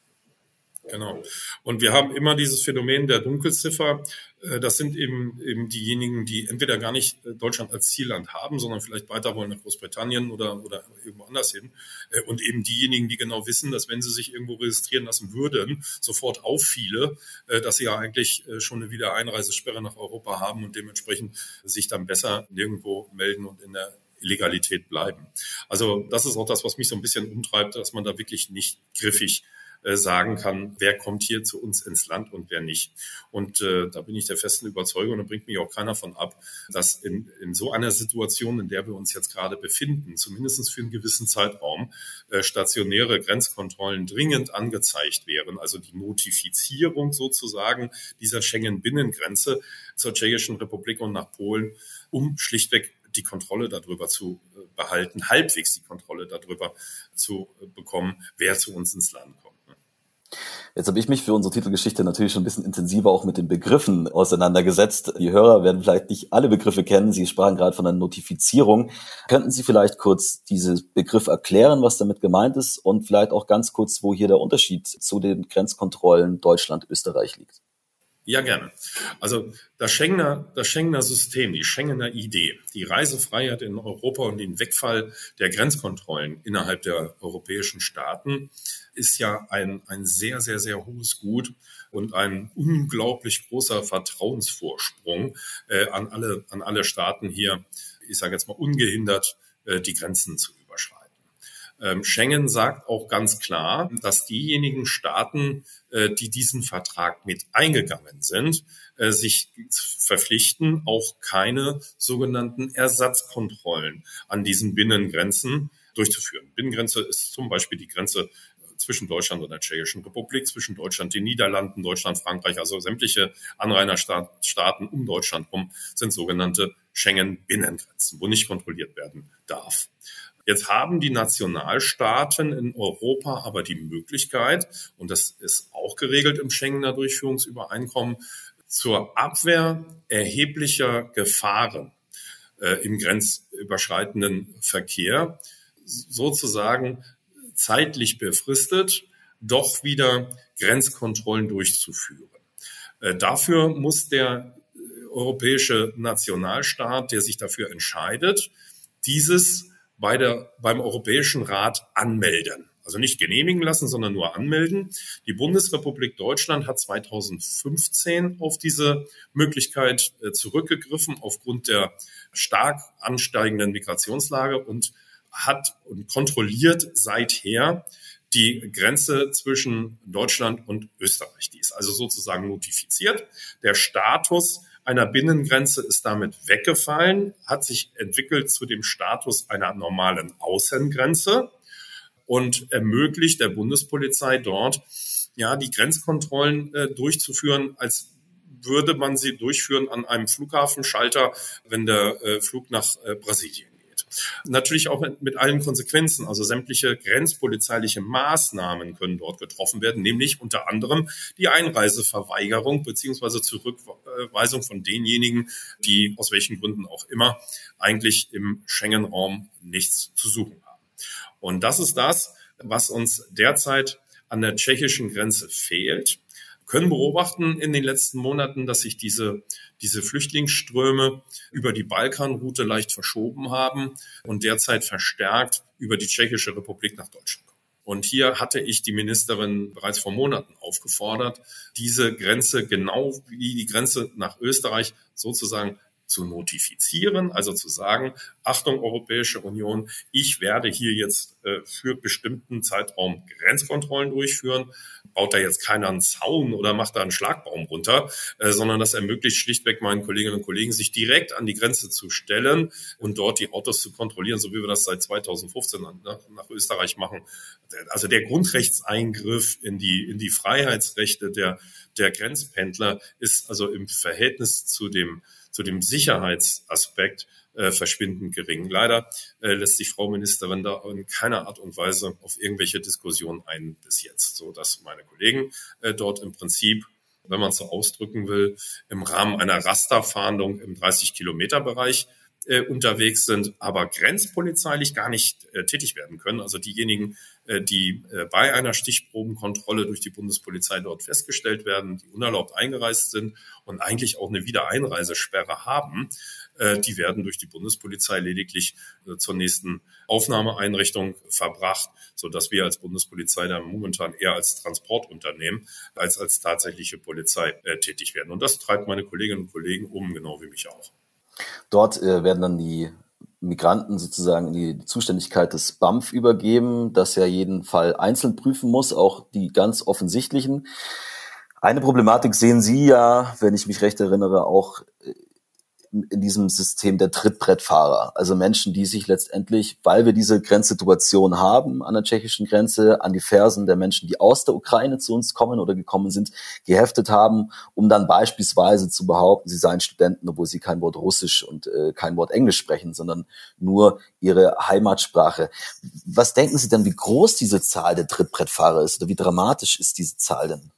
Genau. Und wir haben immer dieses Phänomen der Dunkelziffer. Äh, das sind eben, eben diejenigen, die entweder gar nicht äh, Deutschland als Zielland haben, sondern vielleicht weiter wollen nach Großbritannien oder, oder irgendwo anders hin. Äh, und eben diejenigen, die genau wissen, dass wenn sie sich irgendwo registrieren lassen würden, sofort auffiele, dass sie ja eigentlich schon eine Wiedereinreisesperre nach Europa haben und dementsprechend sich dann besser nirgendwo melden und in der Illegalität bleiben. Also das ist auch das, was mich so ein bisschen umtreibt, dass man da wirklich nicht griffig äh, sagen kann, wer kommt hier zu uns ins Land und wer nicht. Und äh, da bin ich der festen Überzeugung, und da bringt mich auch keiner von ab, dass in, in so einer Situation, in der wir uns jetzt gerade befinden, zumindest für einen gewissen Zeitraum, äh, stationäre Grenzkontrollen dringend angezeigt wären. Also die Notifizierung sozusagen dieser Schengen-Binnengrenze zur Tschechischen Republik und nach Polen, um schlichtweg die Kontrolle darüber zu äh, behalten, halbwegs die Kontrolle darüber zu äh, bekommen, wer zu uns ins Land kommt. Ne? Jetzt habe ich mich für unsere Titelgeschichte natürlich schon ein bisschen intensiver auch mit den Begriffen auseinandergesetzt. Die Hörer werden vielleicht nicht alle Begriffe kennen. Sie sprachen gerade von der Notifizierung. Könnten Sie vielleicht kurz diesen Begriff erklären, was damit gemeint ist und vielleicht auch ganz kurz, wo hier der Unterschied zu den Grenzkontrollen Deutschland-Österreich liegt? Ja, gerne. Also das Schengener, das Schengener System, die Schengener Idee, die Reisefreiheit in Europa und den Wegfall der Grenzkontrollen innerhalb der europäischen Staaten ist ja ein, ein sehr, sehr, sehr hohes Gut und ein unglaublich großer Vertrauensvorsprung äh, an, alle, an alle Staaten hier, ich sage jetzt mal ungehindert, äh, die Grenzen zu Schengen sagt auch ganz klar, dass diejenigen Staaten, äh, die diesen Vertrag mit eingegangen sind, äh, sich verpflichten, auch keine sogenannten Ersatzkontrollen an diesen Binnengrenzen durchzuführen. Binnengrenze ist zum Beispiel die Grenze zwischen Deutschland und der Tschechischen Republik, zwischen Deutschland, den Niederlanden, Deutschland, Frankreich, also sämtliche Anrainerstaaten um Deutschland rum sind sogenannte Schengen-Binnengrenzen, wo nicht kontrolliert werden darf. Jetzt haben die Nationalstaaten in Europa aber die Möglichkeit, und das ist auch geregelt im Schengener Durchführungsübereinkommen, zur Abwehr erheblicher Gefahren äh, im grenzüberschreitenden Verkehr sozusagen zeitlich befristet doch wieder Grenzkontrollen durchzuführen. Äh, dafür muss der europäische Nationalstaat, der sich dafür entscheidet, dieses bei der, beim Europäischen Rat anmelden. Also nicht genehmigen lassen, sondern nur anmelden. Die Bundesrepublik Deutschland hat 2015 auf diese Möglichkeit äh, zurückgegriffen aufgrund der stark ansteigenden Migrationslage und hat und kontrolliert seither die Grenze zwischen Deutschland und Österreich. Die ist also sozusagen notifiziert. Der Status einer Binnengrenze ist damit weggefallen, hat sich entwickelt zu dem Status einer normalen Außengrenze und ermöglicht der Bundespolizei dort, ja, die Grenzkontrollen äh, durchzuführen, als würde man sie durchführen an einem Flughafenschalter, wenn der äh, Flug nach äh, Brasilien Natürlich auch mit, mit allen Konsequenzen. Also sämtliche grenzpolizeiliche Maßnahmen können dort getroffen werden, nämlich unter anderem die Einreiseverweigerung beziehungsweise Zurückweisung von denjenigen, die aus welchen Gründen auch immer eigentlich im Schengen-Raum nichts zu suchen haben. Und das ist das, was uns derzeit an der tschechischen Grenze fehlt können beobachten in den letzten Monaten, dass sich diese, diese Flüchtlingsströme über die Balkanroute leicht verschoben haben und derzeit verstärkt über die Tschechische Republik nach Deutschland. Und hier hatte ich die Ministerin bereits vor Monaten aufgefordert, diese Grenze genau wie die Grenze nach Österreich sozusagen zu notifizieren, also zu sagen, Achtung, Europäische Union, ich werde hier jetzt äh, für bestimmten Zeitraum Grenzkontrollen durchführen, baut da jetzt keiner einen Zaun oder macht da einen Schlagbaum runter, äh, sondern das ermöglicht schlichtweg meinen Kolleginnen und Kollegen, sich direkt an die Grenze zu stellen und dort die Autos zu kontrollieren, so wie wir das seit 2015 nach, nach Österreich machen. Also der Grundrechtseingriff in die, in die Freiheitsrechte der, der Grenzpendler ist also im Verhältnis zu dem zu dem Sicherheitsaspekt äh, verschwindend gering. Leider äh, lässt sich Frau Ministerin da in keiner Art und Weise auf irgendwelche Diskussionen ein bis jetzt, so dass meine Kollegen äh, dort im Prinzip wenn man so ausdrücken will, im Rahmen einer Rasterfahndung im 30-Kilometer-Bereich äh, unterwegs sind, aber grenzpolizeilich gar nicht äh, tätig werden können. Also diejenigen, äh, die äh, bei einer Stichprobenkontrolle durch die Bundespolizei dort festgestellt werden, die unerlaubt eingereist sind und eigentlich auch eine Wiedereinreisesperre haben, äh, die werden durch die Bundespolizei lediglich äh, zur nächsten Aufnahmeeinrichtung verbracht, so dass wir als Bundespolizei da momentan eher als Transportunternehmen als als tatsächliche Polizei äh, tätig werden. Und das treibt meine Kolleginnen und Kollegen um, genau wie mich auch. Dort äh, werden dann die Migranten sozusagen in die Zuständigkeit des BAMF übergeben, das ja jeden Fall einzeln prüfen muss, auch die ganz offensichtlichen. Eine Problematik sehen Sie ja, wenn ich mich recht erinnere, auch äh, in diesem System der Trittbrettfahrer. Also Menschen, die sich letztendlich, weil wir diese Grenzsituation haben an der tschechischen Grenze, an die Fersen der Menschen, die aus der Ukraine zu uns kommen oder gekommen sind, geheftet haben, um dann beispielsweise zu behaupten, sie seien Studenten, obwohl sie kein Wort Russisch und äh, kein Wort Englisch sprechen, sondern nur ihre Heimatsprache. Was denken Sie denn, wie groß diese Zahl der Trittbrettfahrer ist oder wie dramatisch ist diese Zahl denn?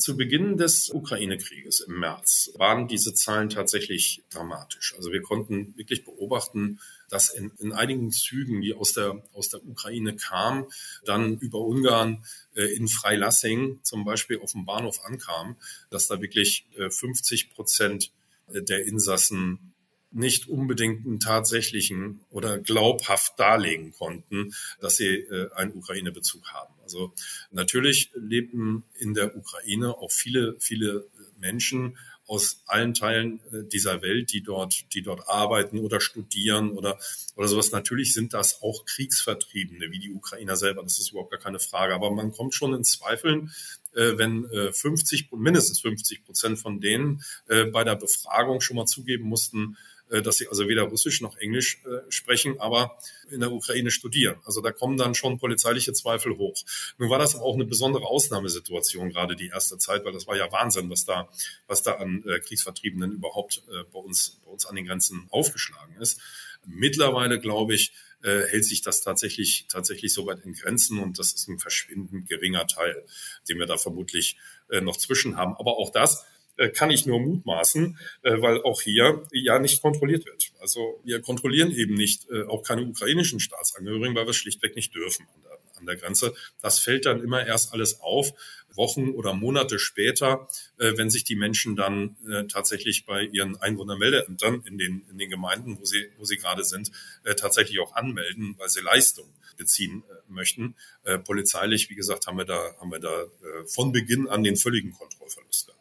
Zu Beginn des Ukraine-Krieges im März waren diese Zahlen tatsächlich dramatisch. Also wir konnten wirklich beobachten, dass in, in einigen Zügen, die aus der, aus der Ukraine kamen, dann über Ungarn äh, in Freilassing zum Beispiel auf dem Bahnhof ankamen, dass da wirklich äh, 50 Prozent der Insassen nicht unbedingt einen tatsächlichen oder glaubhaft darlegen konnten, dass sie äh, einen Ukraine-Bezug haben. Also natürlich leben in der Ukraine auch viele, viele Menschen aus allen Teilen äh, dieser Welt, die dort, die dort arbeiten oder studieren oder, oder sowas. Natürlich sind das auch Kriegsvertriebene, wie die Ukrainer selber. Das ist überhaupt gar keine Frage. Aber man kommt schon in Zweifeln, äh, wenn 50, mindestens 50 Prozent von denen bei der Befragung schon mal zugeben mussten, dass sie also weder Russisch noch Englisch äh, sprechen, aber in der Ukraine studieren. Also da kommen dann schon polizeiliche Zweifel hoch. Nun war das auch eine besondere Ausnahmesituation, gerade die erste Zeit, weil das war ja Wahnsinn, was da, was da an äh, Kriegsvertriebenen überhaupt äh, bei uns, bei uns an den Grenzen aufgeschlagen ist. Mittlerweile, glaube ich, äh, hält sich das tatsächlich, tatsächlich so weit in Grenzen und das ist ein verschwindend geringer Teil, den wir da vermutlich äh, noch zwischen haben. Aber auch das äh, kann ich nur mutmaßen, äh, weil auch hier ja nicht kontrolliert wird. Also wir kontrollieren eben nicht äh, auch keine ukrainischen Staatsangehörigen, weil wir es schlichtweg nicht dürfen an der, an der Grenze. Das fällt dann immer erst alles auf, Wochen oder Monate später, äh, wenn sich die Menschen dann äh, tatsächlich bei ihren Einwohnermeldeämtern in den, in den Gemeinden, wo sie, wo sie gerade sind, äh, tatsächlich auch anmelden, weil sie Leistung beziehen äh, möchten. Äh, polizeilich, wie gesagt, haben wir da, haben wir da äh, von Beginn an den völligen Kontrollverlust gehabt.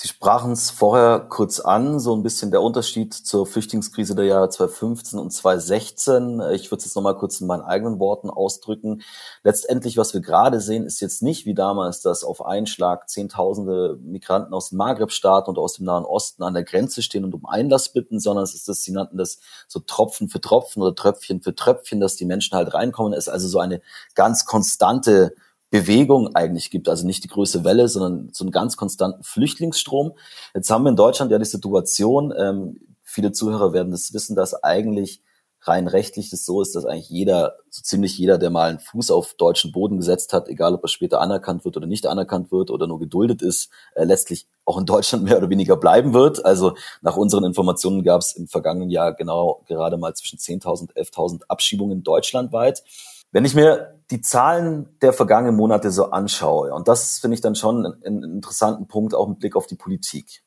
Sie sprachen es vorher kurz an, so ein bisschen der Unterschied zur Flüchtlingskrise der Jahre 2015 und 2016. Ich würde es jetzt nochmal kurz in meinen eigenen Worten ausdrücken. Letztendlich, was wir gerade sehen, ist jetzt nicht wie damals, dass auf einen Schlag Zehntausende Migranten aus dem Maghreb-Staaten und aus dem Nahen Osten an der Grenze stehen und um Einlass bitten, sondern es ist das, sie nannten das so Tropfen für Tropfen oder Tröpfchen für Tröpfchen, dass die Menschen halt reinkommen. Es ist also so eine ganz konstante Bewegung eigentlich gibt, also nicht die größte Welle, sondern so einen ganz konstanten Flüchtlingsstrom. Jetzt haben wir in Deutschland ja die Situation, ähm, viele Zuhörer werden das wissen, dass eigentlich rein rechtlich das so ist, dass eigentlich jeder, so ziemlich jeder, der mal einen Fuß auf deutschen Boden gesetzt hat, egal ob er später anerkannt wird oder nicht anerkannt wird oder nur geduldet ist, äh, letztlich auch in Deutschland mehr oder weniger bleiben wird. Also nach unseren Informationen gab es im vergangenen Jahr genau gerade mal zwischen 10.000 und 11.000 Abschiebungen deutschlandweit. Wenn ich mir die Zahlen der vergangenen Monate so anschaue, und das finde ich dann schon einen interessanten Punkt, auch mit Blick auf die Politik.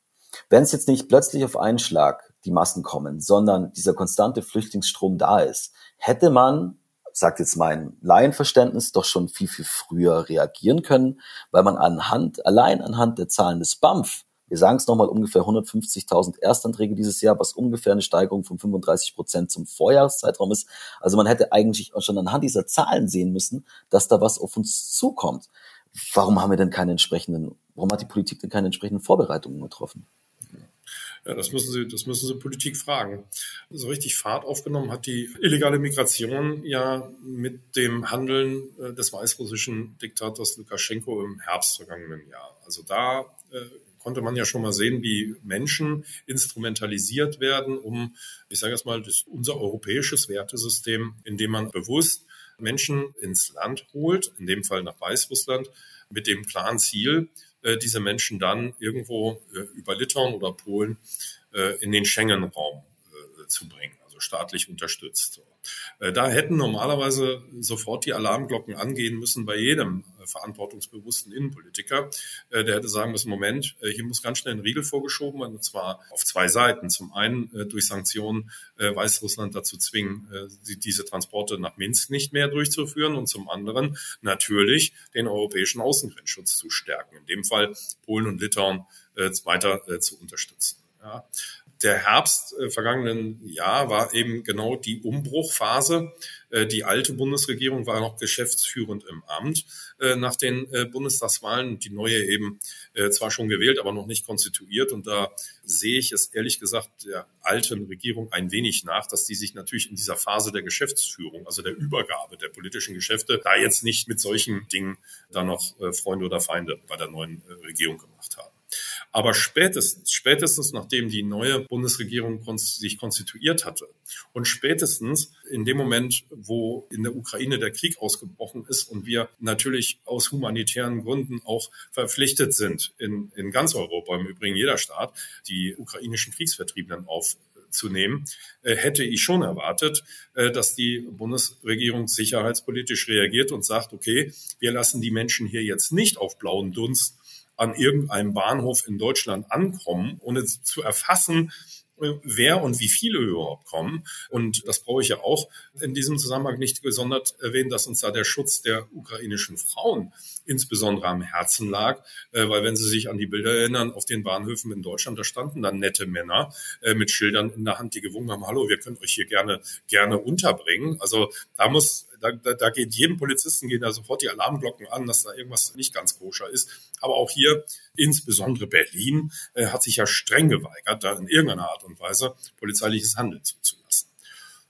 Wenn es jetzt nicht plötzlich auf einen Schlag die Massen kommen, sondern dieser konstante Flüchtlingsstrom da ist, hätte man, sagt jetzt mein Laienverständnis, doch schon viel, viel früher reagieren können, weil man anhand, allein anhand der Zahlen des BAMF wir sagen es nochmal, ungefähr 150.000 Erstanträge dieses Jahr, was ungefähr eine Steigerung von 35 Prozent zum Vorjahreszeitraum ist. Also man hätte eigentlich schon anhand dieser Zahlen sehen müssen, dass da was auf uns zukommt. Warum haben wir denn keine entsprechenden, warum hat die Politik denn keine entsprechenden Vorbereitungen getroffen? Ja, das müssen Sie, das müssen Sie Politik fragen. So richtig Fahrt aufgenommen hat die illegale Migration ja mit dem Handeln äh, des weißrussischen Diktators Lukaschenko im Herbst vergangenen Jahr. Also da äh, konnte man ja schon mal sehen, wie Menschen instrumentalisiert werden, um, ich sage jetzt mal, das, unser europäisches Wertesystem, indem man bewusst Menschen ins Land holt, in dem Fall nach Weißrussland, mit dem klaren Ziel, äh, diese Menschen dann irgendwo äh, über Litauen oder Polen äh, in den Schengen-Raum zu bringen, also staatlich unterstützt. Äh, da hätten normalerweise sofort die Alarmglocken angehen müssen bei jedem äh, verantwortungsbewussten Innenpolitiker. Äh, der hätte sagen müssen, Moment, hier muss ganz schnell ein Riegel vorgeschoben werden, und zwar auf zwei Seiten. Zum einen durch Sanktionen Weißrussland dazu zwingen, diese Transporte nach Minsk nicht mehr durchzuführen und zum anderen natürlich den europäischen Außengrenzschutz zu stärken. In dem Fall Polen und Litauen weiter zu unterstützen. Ja der Herbst äh, vergangenen Jahr war eben genau die Umbruchphase. Äh, die alte Bundesregierung war noch geschäftsführend im Amt äh, nach den äh, Bundestagswahlen, die neue eben äh, zwar schon gewählt, aber noch nicht konstituiert. Und da sehe ich es ehrlich gesagt der alten Regierung ein wenig nach, dass die sich natürlich in dieser Phase der Geschäftsführung, also der Übergabe der politischen Geschäfte, da jetzt nicht mit solchen Dingen da noch äh, Freunde oder Feinde bei der neuen Regierung gemacht haben. Aber spätestens, spätestens nachdem die neue Bundesregierung sich konstituiert hatte und spätestens in dem Moment, wo in der Ukraine der Krieg ausgebrochen ist und wir natürlich aus humanitären Gründen auch verpflichtet sind, in, in ganz Europa, im Übrigen jeder Staat, die ukrainischen Kriegsvertriebenen aufzunehmen, äh, hätte ich schon erwartet, äh, dass die Bundesregierung sicherheitspolitisch reagiert und sagt, okay, wir lassen die Menschen hier jetzt nicht auf blauen Dunst an irgendeinem Bahnhof in Deutschland ankommen, ohne zu erfassen, wer und wie viele überhaupt kommen. Und das brauche ich ja auch in diesem Zusammenhang nicht gesondert erwähnen, dass uns da der Schutz der ukrainischen Frauen insbesondere am Herzen lag, äh, weil wenn Sie sich an die Bilder erinnern, auf den Bahnhöfen in Deutschland, da standen dann nette Männer äh, mit Schildern in der Hand, die gewungen haben, hallo, wir können euch hier gerne, gerne unterbringen. Also da muss da, da, da geht jedem Polizisten gehen da sofort die Alarmglocken an, dass da irgendwas nicht ganz koscher ist. Aber auch hier, insbesondere Berlin, äh, hat sich ja streng geweigert, da in irgendeiner Art und Weise polizeiliches Handeln zuzulassen.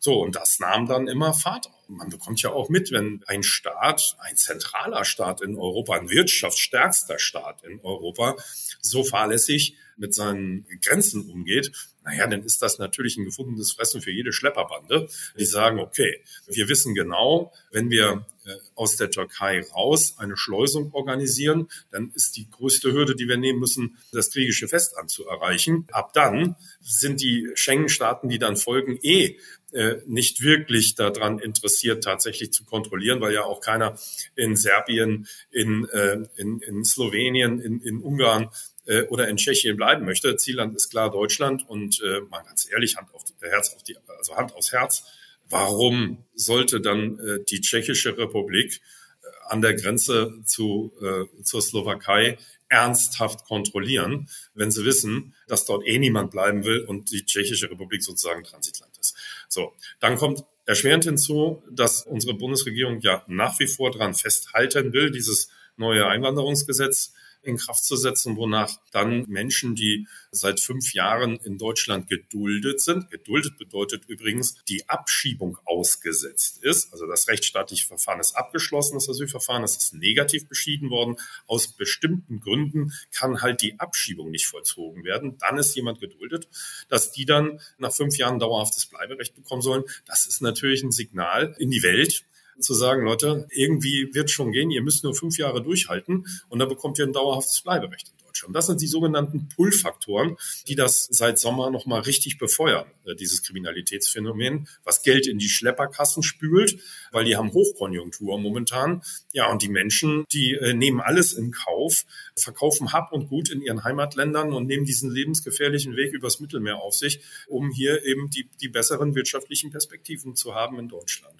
So, und das nahm dann immer Fahrt auf. Man bekommt ja auch mit, wenn ein Staat, ein zentraler Staat in Europa, ein wirtschaftsstärkster Staat in Europa, so fahrlässig mit seinen Grenzen umgeht, naja, dann ist das natürlich ein gefundenes Fressen für jede Schlepperbande, die sagen, okay, wir wissen genau, wenn wir äh, aus der Türkei raus eine Schleusung organisieren, dann ist die größte Hürde, die wir nehmen müssen, das griechische Festland zu erreichen. Ab dann sind die Schengen-Staaten, die dann folgen, eh äh, nicht wirklich daran interessiert, tatsächlich zu kontrollieren, weil ja auch keiner in Serbien, in, äh, in, in Slowenien, in, in Ungarn äh, oder in Tschechien bleiben möchte. Zielland ist klar Deutschland und äh, mal ganz ehrlich, Hand auf die, Herz auf die, also Hand aufs Herz. Warum sollte dann äh, die Tschechische Republik äh, an der Grenze zu, äh, zur Slowakei ernsthaft kontrollieren, wenn sie wissen, dass dort eh niemand bleiben will und die Tschechische Republik sozusagen Transitland ist. So, dann kommt erschwerend hinzu, dass unsere Bundesregierung ja nach wie vor daran festhalten will, dieses neue Einwanderungsgesetz in Kraft zu setzen, wonach dann Menschen, die seit fünf Jahren in Deutschland geduldet sind, geduldet bedeutet übrigens, die Abschiebung ausgesetzt ist, also das rechtsstaatliche Verfahren ist abgeschlossen, das Asylverfahren, ist negativ beschieden worden, aus bestimmten Gründen kann halt die Abschiebung nicht vollzogen werden, dann ist jemand geduldet, dass die dann nach fünf Jahren dauerhaftes Bleiberecht bekommen sollen, das ist natürlich ein Signal in die Welt, zu sagen, Leute, irgendwie wird schon gehen, ihr müsst nur fünf Jahre durchhalten und dann bekommt ihr ein dauerhaftes Bleiberecht in Deutschland. Das sind die sogenannten Pull-Faktoren, die das seit Sommer nochmal richtig befeuern, äh, dieses Kriminalitätsphänomen, was Geld in die Schlepperkassen spült, weil die haben Hochkonjunktur momentan. Ja, und die Menschen, die äh, nehmen alles in Kauf, verkaufen Hab und Gut in ihren Heimatländern und nehmen diesen lebensgefährlichen Weg übers Mittelmeer auf sich, um hier eben die, die besseren wirtschaftlichen Perspektiven zu haben in Deutschland.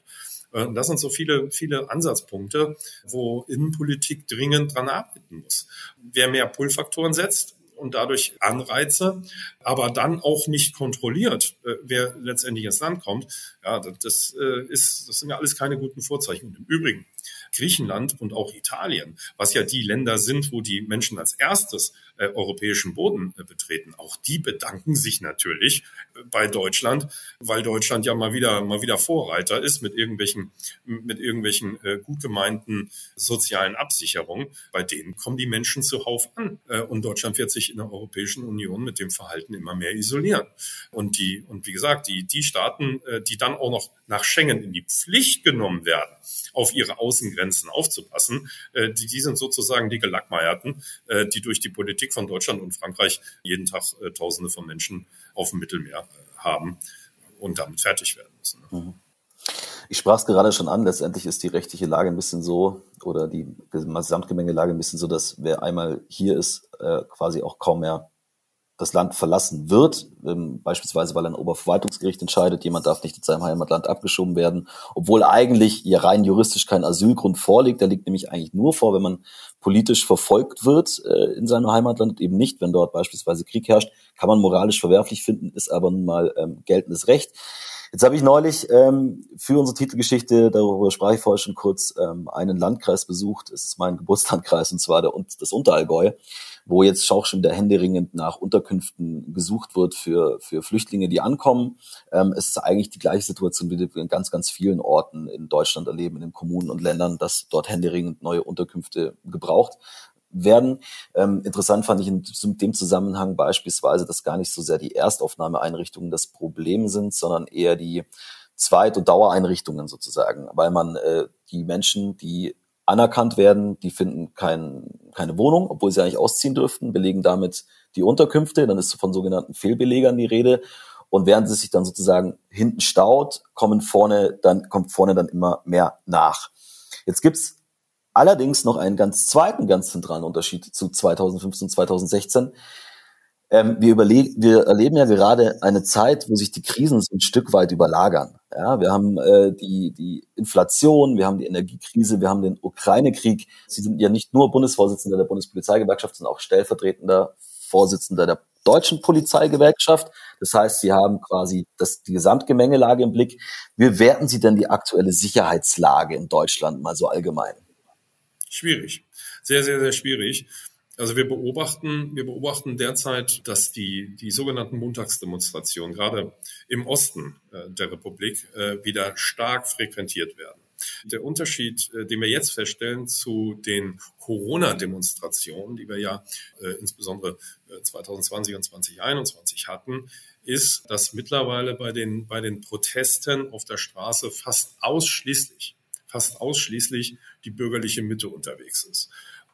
Äh, das sind so viele, viele Ansatzpunkte, wo Innenpolitik dringend dran arbeiten muss. Wer mehr Pull-Faktoren setzt, und dadurch Anreize, aber dann auch nicht kontrolliert, äh, wer letztendlich ins Land kommt. Ja, das äh, ist, das sind ja alles keine guten Vorzeichen. Und im Übrigen, Griechenland und auch Italien, was ja die Länder sind, wo die Menschen als erstes äh, europäischen Boden äh, betreten, auch die bedanken sich natürlich äh, bei Deutschland, weil Deutschland ja mal wieder mal wieder Vorreiter ist mit irgendwelchen mit irgendwelchen gut gemeinten sozialen Absicherungen. Bei denen kommen die Menschen zuhauf an und Deutschland wird sich in der Europäischen Union mit dem Verhalten immer mehr isolieren. Und die und wie gesagt, die die Staaten, die dann auch noch nach Schengen in die Pflicht genommen werden, auf ihre Außengrenzen aufzupassen, die, die sind sozusagen die Gelackmeierten, die durch die Politik von Deutschland und Frankreich jeden Tag äh, Tausende von Menschen auf dem Mittelmeer äh, haben und damit fertig werden müssen. Ne? Mhm. Ich sprach es gerade schon an, letztendlich ist die rechtliche Lage ein bisschen so oder die Gesamtgemengelage ein bisschen so, dass wer einmal hier ist, äh, quasi auch kaum mehr das Land verlassen wird, ähm, beispielsweise weil ein Oberverwaltungsgericht entscheidet, jemand darf nicht in seinem Heimatland abgeschoben werden, obwohl eigentlich ja rein juristisch kein Asylgrund vorliegt. Der liegt nämlich eigentlich nur vor, wenn man politisch verfolgt wird äh, in seinem Heimatland, eben nicht, wenn dort beispielsweise Krieg herrscht, kann man moralisch verwerflich finden, ist aber nun mal ähm, geltendes Recht. Jetzt habe ich neulich ähm, für unsere Titelgeschichte, darüber sprach ich vorher schon kurz, ähm, einen Landkreis besucht. Es ist mein Geburtslandkreis und zwar der, das Unterallgäu wo jetzt auch schon wieder händeringend nach Unterkünften gesucht wird für, für Flüchtlinge, die ankommen. Ähm, es ist eigentlich die gleiche Situation, wie wir in ganz, ganz vielen Orten in Deutschland erleben, in den Kommunen und Ländern, dass dort händeringend neue Unterkünfte gebraucht werden. Ähm, interessant fand ich in dem Zusammenhang beispielsweise, dass gar nicht so sehr die Erstaufnahmeeinrichtungen das Problem sind, sondern eher die Zweit- und Dauereinrichtungen sozusagen, weil man äh, die Menschen, die anerkannt werden, die finden kein, keine Wohnung, obwohl sie eigentlich ausziehen dürften, belegen damit die Unterkünfte, dann ist von sogenannten Fehlbelegern die Rede. Und während es sich dann sozusagen hinten staut, kommen vorne dann, kommt vorne dann immer mehr nach. Jetzt gibt's allerdings noch einen ganz zweiten, ganz zentralen Unterschied zu 2015, 2016. Ähm, wir, wir erleben ja gerade eine Zeit, wo sich die Krisen so ein Stück weit überlagern. Ja, wir haben äh, die, die Inflation, wir haben die Energiekrise, wir haben den Ukraine-Krieg. Sie sind ja nicht nur Bundesvorsitzender der Bundespolizeigewerkschaft, sondern auch stellvertretender Vorsitzender der deutschen Polizeigewerkschaft. Das heißt, Sie haben quasi das, die Gesamtgemengelage im Blick. Wie werten Sie denn die aktuelle Sicherheitslage in Deutschland mal so allgemein? Schwierig. Sehr, sehr, sehr schwierig. Also wir beobachten, wir beobachten derzeit, dass die, die sogenannten Montagsdemonstrationen gerade im Osten äh, der Republik äh, wieder stark frequentiert werden. Der Unterschied, äh, den wir jetzt feststellen zu den Corona-Demonstrationen, die wir ja äh, insbesondere 2020 äh, und 2021 hatten, ist, dass mittlerweile bei den, bei den Protesten auf der Straße fast ausschließlich fast ausschließlich die bürgerliche Mitte unterwegs ist.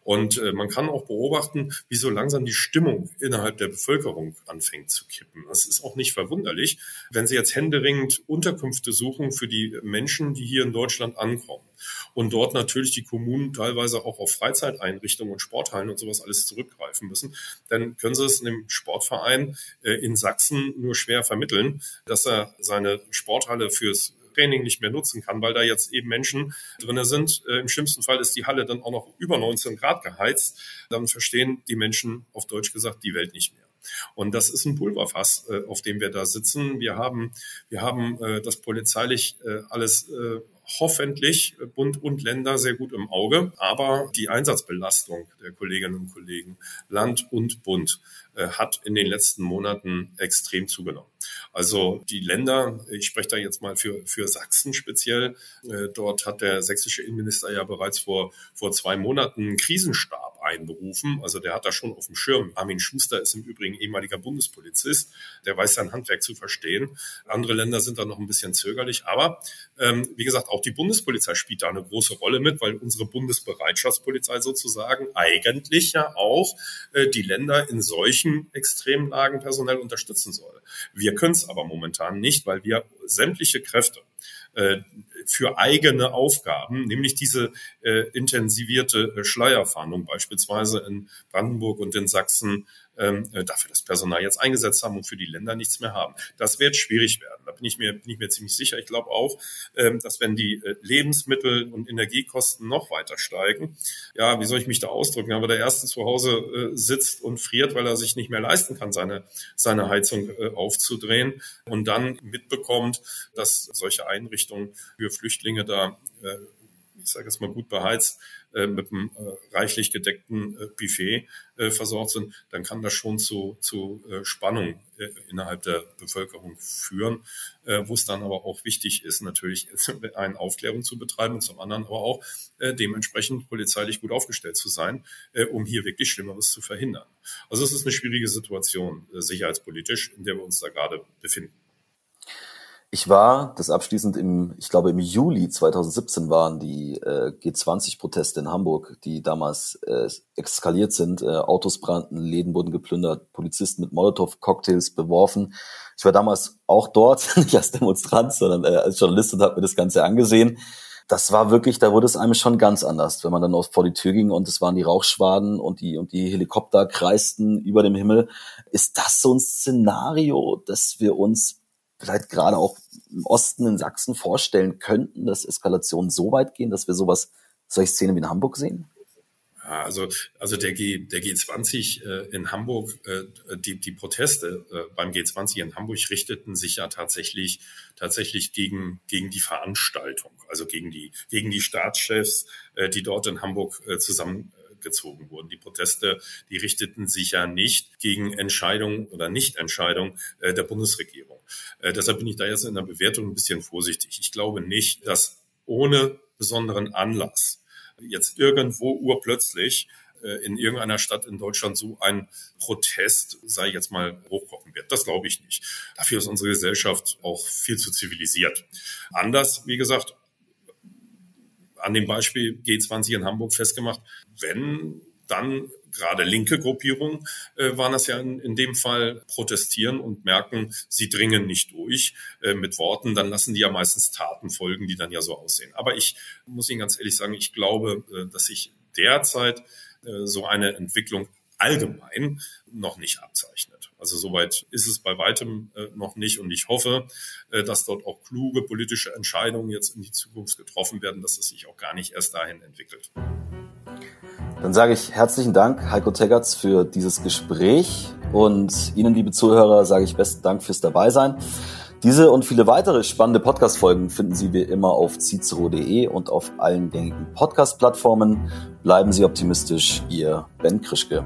Und äh, man kann auch beobachten, wie so langsam die Stimmung innerhalb der Bevölkerung anfängt zu kippen. Das ist auch nicht verwunderlich, wenn Sie jetzt händeringend Unterkünfte suchen für die Menschen, die hier in Deutschland ankommen. Und dort natürlich die Kommunen teilweise auch auf Freizeiteinrichtungen und Sporthallen und sowas alles zurückgreifen müssen. Dann können Sie es einem Sportverein äh, in Sachsen nur schwer vermitteln, dass er seine Sporthalle fürs Training nicht mehr nutzen kann, weil da jetzt eben Menschen drinne sind. Äh, Im schlimmsten Fall ist die Halle dann auch noch über 19 Grad geheizt. Dann verstehen die Menschen auf Deutsch gesagt die Welt nicht mehr. Und das ist ein Pulverfass, äh, auf dem wir da sitzen. Wir haben, wir haben äh, das polizeilich alles hoffentlich Bund und Länder sehr gut im Auge. Aber die Einsatzbelastung der Kolleginnen und Kollegen, Land und Bund, äh, hat in den letzten Monaten extrem zugenommen. Also die Länder, ich spreche da jetzt mal für, für Sachsen speziell, äh, dort hat der sächsische Innenminister ja bereits vor, vor zwei Monaten einen Krisenstab einberufen. Also der hat da schon auf dem Schirm. Armin Schuster ist im Übrigen ehemaliger Bundespolizist. Der weiß sein Handwerk zu verstehen. Andere Länder sind da noch ein bisschen zögerlich. Aber ähm, wie gesagt, auch die Bundespolizei spielt da eine große Rolle mit, weil unsere Bundesbereitschaftspolizei sozusagen eigentlich ja auch äh, die Länder in solchen Extremlagen personell unterstützen soll. Wir können es aber momentan nicht, weil wir sämtliche Kräfte äh, für eigene Aufgaben, nämlich diese äh, intensivierte äh, Schleierfahndung beispielsweise in Brandenburg und in Sachsen ähm, äh, dafür das Personal jetzt eingesetzt haben und für die Länder nichts mehr haben. Das wird schwierig werden. Da bin ich mir, bin ich mir ziemlich sicher. Ich glaube auch, ähm, dass wenn die äh, Lebensmittel und Energiekosten noch weiter steigen, ja, wie soll ich mich da ausdrücken, aber der Erste zu Hause äh, sitzt und friert, weil er sich nicht mehr leisten kann, seine, seine Heizung aufzudrehen und dann mitbekommt, dass solche Einrichtungen für Flüchtlinge da ich sage jetzt mal gut beheizt, äh, mit einem äh, reichlich gedeckten äh, Buffet äh, versorgt sind, dann kann das schon zu, zu äh, Spannung äh, innerhalb der Bevölkerung führen, wo es dann aber auch wichtig ist, natürlich eine Aufklärung zu betreiben und zum anderen aber auch dementsprechend polizeilich gut aufgestellt zu sein, um hier wirklich Schlimmeres zu verhindern. Also es ist eine schwierige Situation sicherheitspolitisch, in der wir uns da gerade befinden. Ich war, das abschließend im, ich glaube im Juli 2017 waren die äh, G20-Proteste in Hamburg, die damals äh, eskaliert sind. Äh, Autos brannten, Läden wurden geplündert, Polizisten mit Molotow-Cocktails beworfen. Ich war damals auch dort, nicht als Demonstrant, sondern äh, als Journalist und habe mir das Ganze angesehen. Das war wirklich, da wurde es einem schon ganz anders, wenn man dann vor die Tür ging und es waren die Rauchschwaden und die und die Helikopter kreisten über dem Himmel. Ist das so ein Szenario, dass wir uns vielleicht gerade auch im Osten in Sachsen vorstellen könnten, dass Eskalationen so weit gehen, dass wir sowas, solche Szenen wie in Hamburg sehen? Ja, also, also der, G, der G20 äh, in Hamburg, äh, die, die Proteste äh, beim G20 in Hamburg richteten sich ja tatsächlich, tatsächlich gegen, gegen die Veranstaltung, also gegen die, gegen die Staatschefs, äh, die dort in Hamburg äh, zusammen gezogen wurden. Die Proteste, die richteten sich ja nicht gegen Entscheidungen oder Nichtentscheidungen äh, der Bundesregierung. Äh, deshalb bin ich da jetzt in der Bewertung ein bisschen vorsichtig. Ich glaube nicht, dass ohne besonderen Anlass jetzt irgendwo urplötzlich äh, in irgendeiner Stadt in Deutschland so ein Protest, sei jetzt mal, hochkochen wird. Das glaube ich nicht. Dafür ist unsere Gesellschaft auch viel zu zivilisiert. Anders, wie gesagt, an dem Beispiel G20 in Hamburg festgemacht, wenn dann gerade linke Gruppierungen äh, waren das ja in, in, dem Fall protestieren und merken, sie dringen nicht durch äh, mit Worten, dann lassen die ja meistens Taten folgen, die dann ja so aussehen. Aber ich muss Ihnen ganz ehrlich sagen, ich glaube, äh, dass sich derzeit äh, so eine Entwicklung allgemein noch nicht abzeichnet. Also soweit ist es bei weitem äh, noch nicht und ich hoffe, äh, dass dort auch kluge politische Entscheidungen jetzt in die Zukunft getroffen werden, dass es sich auch gar nicht erst dahin entwickelt. Dann sage ich herzlichen Dank, Heiko Teggerts, für dieses Gespräch und Ihnen, liebe Zuhörer, sage ich besten Dank fürs Dabeisein. Diese und viele weitere spannende Podcast-Folgen finden Sie wie immer auf cicero.de und auf allen gängigen Podcast-Plattformen. Bleiben Sie optimistisch, Ihr Ben Krischke.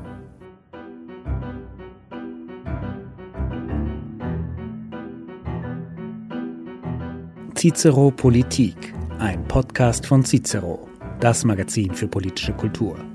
Cicero Politik, ein Podcast von Cicero, das Magazin für politische Kultur.